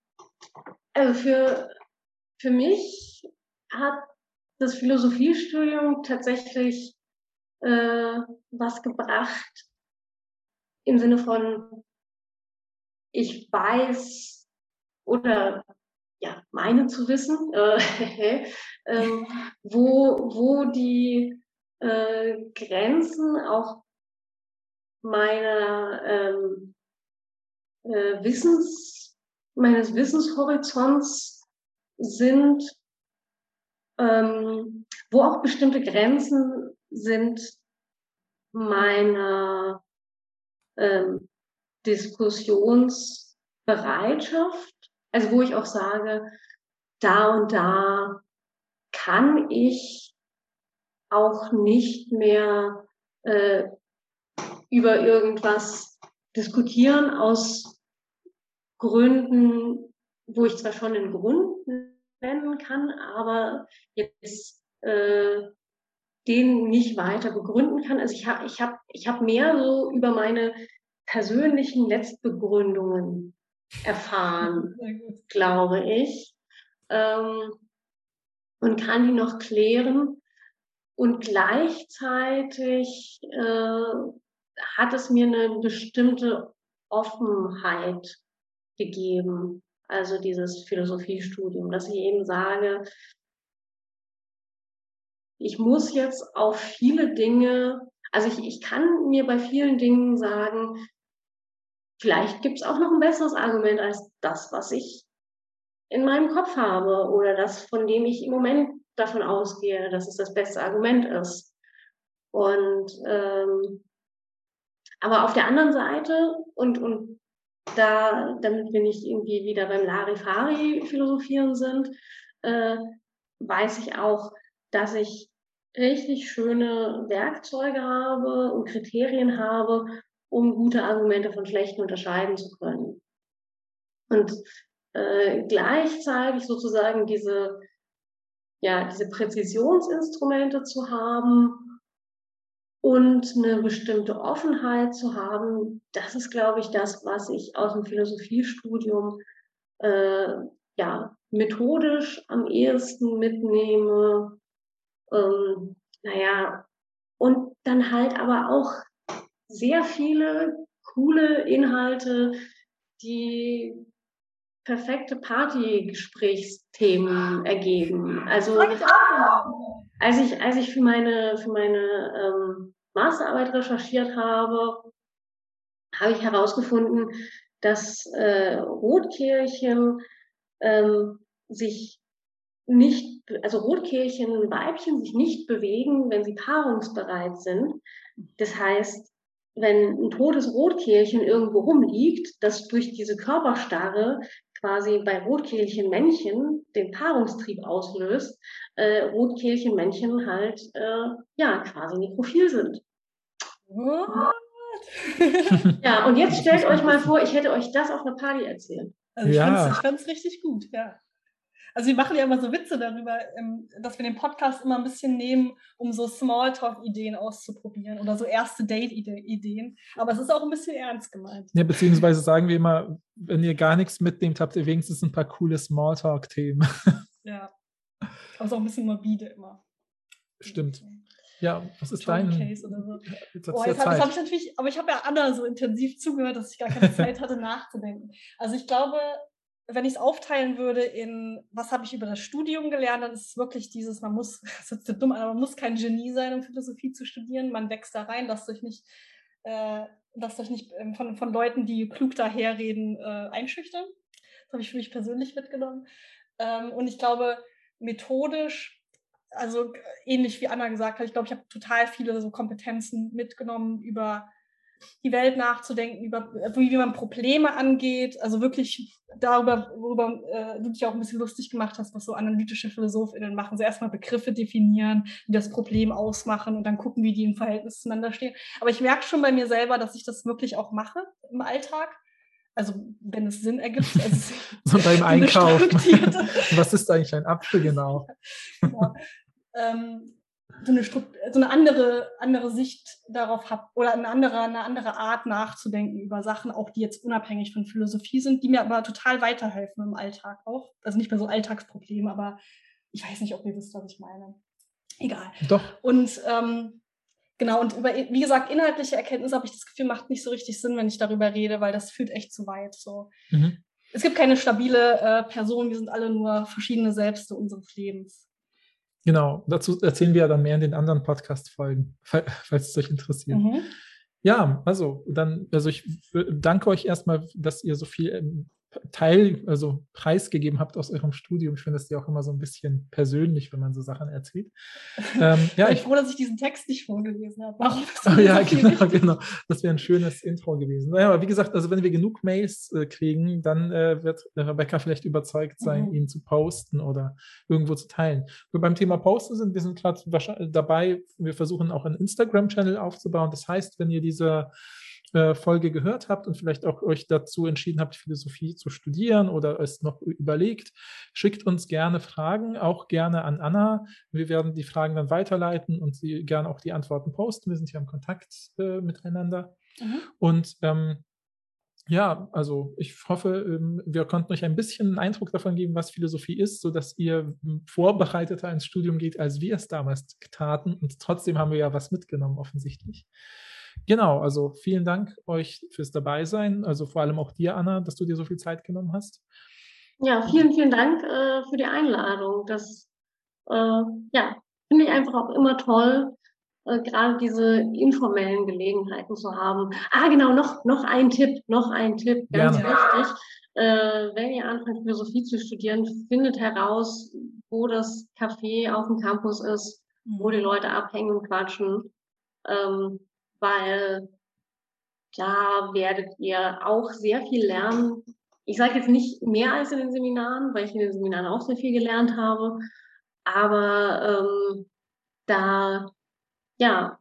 also für, für mich hat das Philosophiestudium tatsächlich äh, was gebracht im Sinne von, ich weiß oder ja, meine zu wissen, äh, äh, wo, wo die äh, Grenzen auch meiner ähm, äh, Wissens, meines Wissenshorizonts sind ähm, wo auch bestimmte Grenzen sind meiner ähm, Diskussionsbereitschaft. Also wo ich auch sage, da und da kann ich auch nicht mehr äh, über irgendwas diskutieren aus Gründen, wo ich zwar schon einen Grund nennen kann, aber jetzt äh, den nicht weiter begründen kann. Also ich habe ich hab, ich hab mehr so über meine persönlichen Letztbegründungen erfahren, glaube ich, ähm, und kann die noch klären. Und gleichzeitig äh, hat es mir eine bestimmte Offenheit gegeben also dieses Philosophiestudium, dass ich eben sage, ich muss jetzt auf viele Dinge, also ich, ich kann mir bei vielen Dingen sagen, vielleicht gibt es auch noch ein besseres Argument als das, was ich in meinem Kopf habe oder das, von dem ich im Moment davon ausgehe, dass es das beste Argument ist. Und ähm, aber auf der anderen Seite und, und da, damit wir nicht irgendwie wieder beim Larifari philosophieren sind, äh, weiß ich auch, dass ich richtig schöne Werkzeuge habe und Kriterien habe, um gute Argumente von schlechten unterscheiden zu können. Und äh, gleichzeitig sozusagen diese, ja, diese Präzisionsinstrumente zu haben, und eine bestimmte Offenheit zu haben, das ist, glaube ich, das, was ich aus dem Philosophiestudium äh, ja, methodisch am ehesten mitnehme. Ähm, naja, und dann halt aber auch sehr viele coole Inhalte, die perfekte Partygesprächsthemen ergeben. Also als ich, als ich für meine, für meine ähm, Masterarbeit recherchiert habe, habe ich herausgefunden, dass äh, Rotkehlchen ähm, sich nicht, also Rotkehlchen, Weibchen sich nicht bewegen, wenn sie paarungsbereit sind. Das heißt, wenn ein totes Rotkehlchen irgendwo rumliegt, das durch diese Körperstarre quasi bei Rotkehlchen-Männchen den Paarungstrieb auslöst, äh, Rotkehlchen-Männchen halt äh, ja quasi nekrophil sind. What? ja, und jetzt stellt euch mal vor, ich hätte euch das auf einer Party erzählt. Also ich ja. fand es richtig gut, ja. Also wir machen ja immer so Witze darüber, ähm, dass wir den Podcast immer ein bisschen nehmen, um so Smalltalk-Ideen auszuprobieren oder so erste Date-Ideen. Aber es ist auch ein bisschen ernst gemeint. Ja, beziehungsweise sagen wir immer, wenn ihr gar nichts mitnehmt, habt ihr wenigstens ein paar coole Smalltalk-Themen. Ja. Aber es ist auch ein bisschen morbide immer. Stimmt. Ja, was ist dein Case oder so? Jetzt oh, jetzt hab, ich natürlich, aber ich habe ja Anna so intensiv zugehört, dass ich gar keine Zeit hatte nachzudenken. Also ich glaube, wenn ich es aufteilen würde in, was habe ich über das Studium gelernt, dann ist es wirklich dieses, man muss, das ist dumm, aber man muss kein Genie sein, um Philosophie zu studieren. Man wächst da rein, lasst euch nicht, äh, lasst euch nicht ähm, von, von Leuten, die klug daherreden, äh, einschüchtern. Das habe ich für mich persönlich mitgenommen. Ähm, und ich glaube, methodisch, also ähnlich wie Anna gesagt hat, ich glaube, ich habe total viele so Kompetenzen mitgenommen über die Welt nachzudenken, über wie, wie man Probleme angeht, also wirklich darüber, worüber äh, du dich auch ein bisschen lustig gemacht hast, was so analytische PhilosophInnen machen. So erstmal Begriffe definieren, die das Problem ausmachen und dann gucken, wie die im Verhältnis zueinander stehen. Aber ich merke schon bei mir selber, dass ich das wirklich auch mache im Alltag. Also wenn es Sinn ergibt. Also so beim Einkauf. was ist eigentlich ein Apfel genau? ja. ähm, so eine, so eine andere, andere Sicht darauf habe oder eine andere, eine andere Art nachzudenken über Sachen, auch die jetzt unabhängig von Philosophie sind, die mir aber total weiterhelfen im Alltag auch. Also nicht mehr so Alltagsprobleme, aber ich weiß nicht, ob ihr wisst, was ich meine. Egal. Doch. Und ähm, genau, und über, wie gesagt, inhaltliche Erkenntnis habe ich das Gefühl, macht nicht so richtig Sinn, wenn ich darüber rede, weil das führt echt zu weit. So. Mhm. Es gibt keine stabile äh, Person, wir sind alle nur verschiedene Selbste unseres Lebens. Genau, dazu erzählen wir ja dann mehr in den anderen Podcast-Folgen, falls es euch interessiert. Mhm. Ja, also dann, also ich danke euch erstmal, dass ihr so viel ähm, Teil, also preisgegeben habt aus eurem Studium. Ich finde das ja auch immer so ein bisschen persönlich, wenn man so Sachen erzählt. Ähm, ja, ich bin froh, dass ich diesen Text nicht vorgelesen habe. Warum oh, ja, genau, genau. Das wäre ein schönes Intro gewesen. Naja, aber wie gesagt, also wenn wir genug Mails äh, kriegen, dann äh, wird Rebecca vielleicht überzeugt sein, mhm. ihn zu posten oder irgendwo zu teilen. Wir beim Thema Posten sind, wir sind gerade dabei, wir versuchen auch einen Instagram-Channel aufzubauen. Das heißt, wenn ihr diese äh, Folge gehört habt und vielleicht auch euch dazu entschieden habt, Philosophie zu studieren oder es noch überlegt, schickt uns gerne Fragen, auch gerne an Anna. Wir werden die Fragen dann weiterleiten und sie gerne auch die Antworten posten. Wir sind ja im Kontakt äh, miteinander. Mhm. Und ähm, ja, also ich hoffe, ähm, wir konnten euch ein bisschen einen Eindruck davon geben, was Philosophie ist, sodass ihr hm, vorbereiteter ins Studium geht, als wir es damals taten. Und trotzdem haben wir ja was mitgenommen, offensichtlich. Genau, also vielen Dank euch fürs Dabeisein, also vor allem auch dir, Anna, dass du dir so viel Zeit genommen hast. Ja, vielen, vielen Dank äh, für die Einladung. Das äh, ja, finde ich einfach auch immer toll, äh, gerade diese informellen Gelegenheiten zu haben. Ah, genau, noch, noch ein Tipp, noch ein Tipp, ganz Gerne. wichtig. Äh, wenn ihr anfangt, Philosophie zu studieren, findet heraus, wo das Café auf dem Campus ist, wo die mhm. Leute abhängen und quatschen. Ähm, weil da werdet ihr auch sehr viel lernen. Ich sage jetzt nicht mehr als in den Seminaren, weil ich in den Seminaren auch sehr viel gelernt habe, aber ähm, da ja,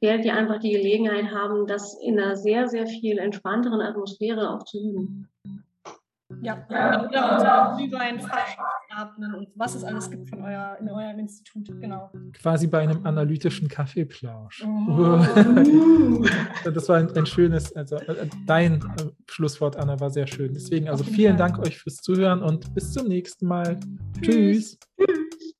werdet ihr einfach die Gelegenheit haben, das in einer sehr, sehr viel entspannteren Atmosphäre auch zu üben. Ja, oder unser Glühwein Durchatmen und was es alles gibt von euer, in eurem Institut. Genau. Quasi bei einem analytischen Kaffeeplausch. Oh. das war ein, ein schönes, also äh, dein äh, Schlusswort, Anna, war sehr schön. Deswegen, also vielen. Dank euch fürs Zuhören und bis zum nächsten Mal. Tschüss. Tschüss.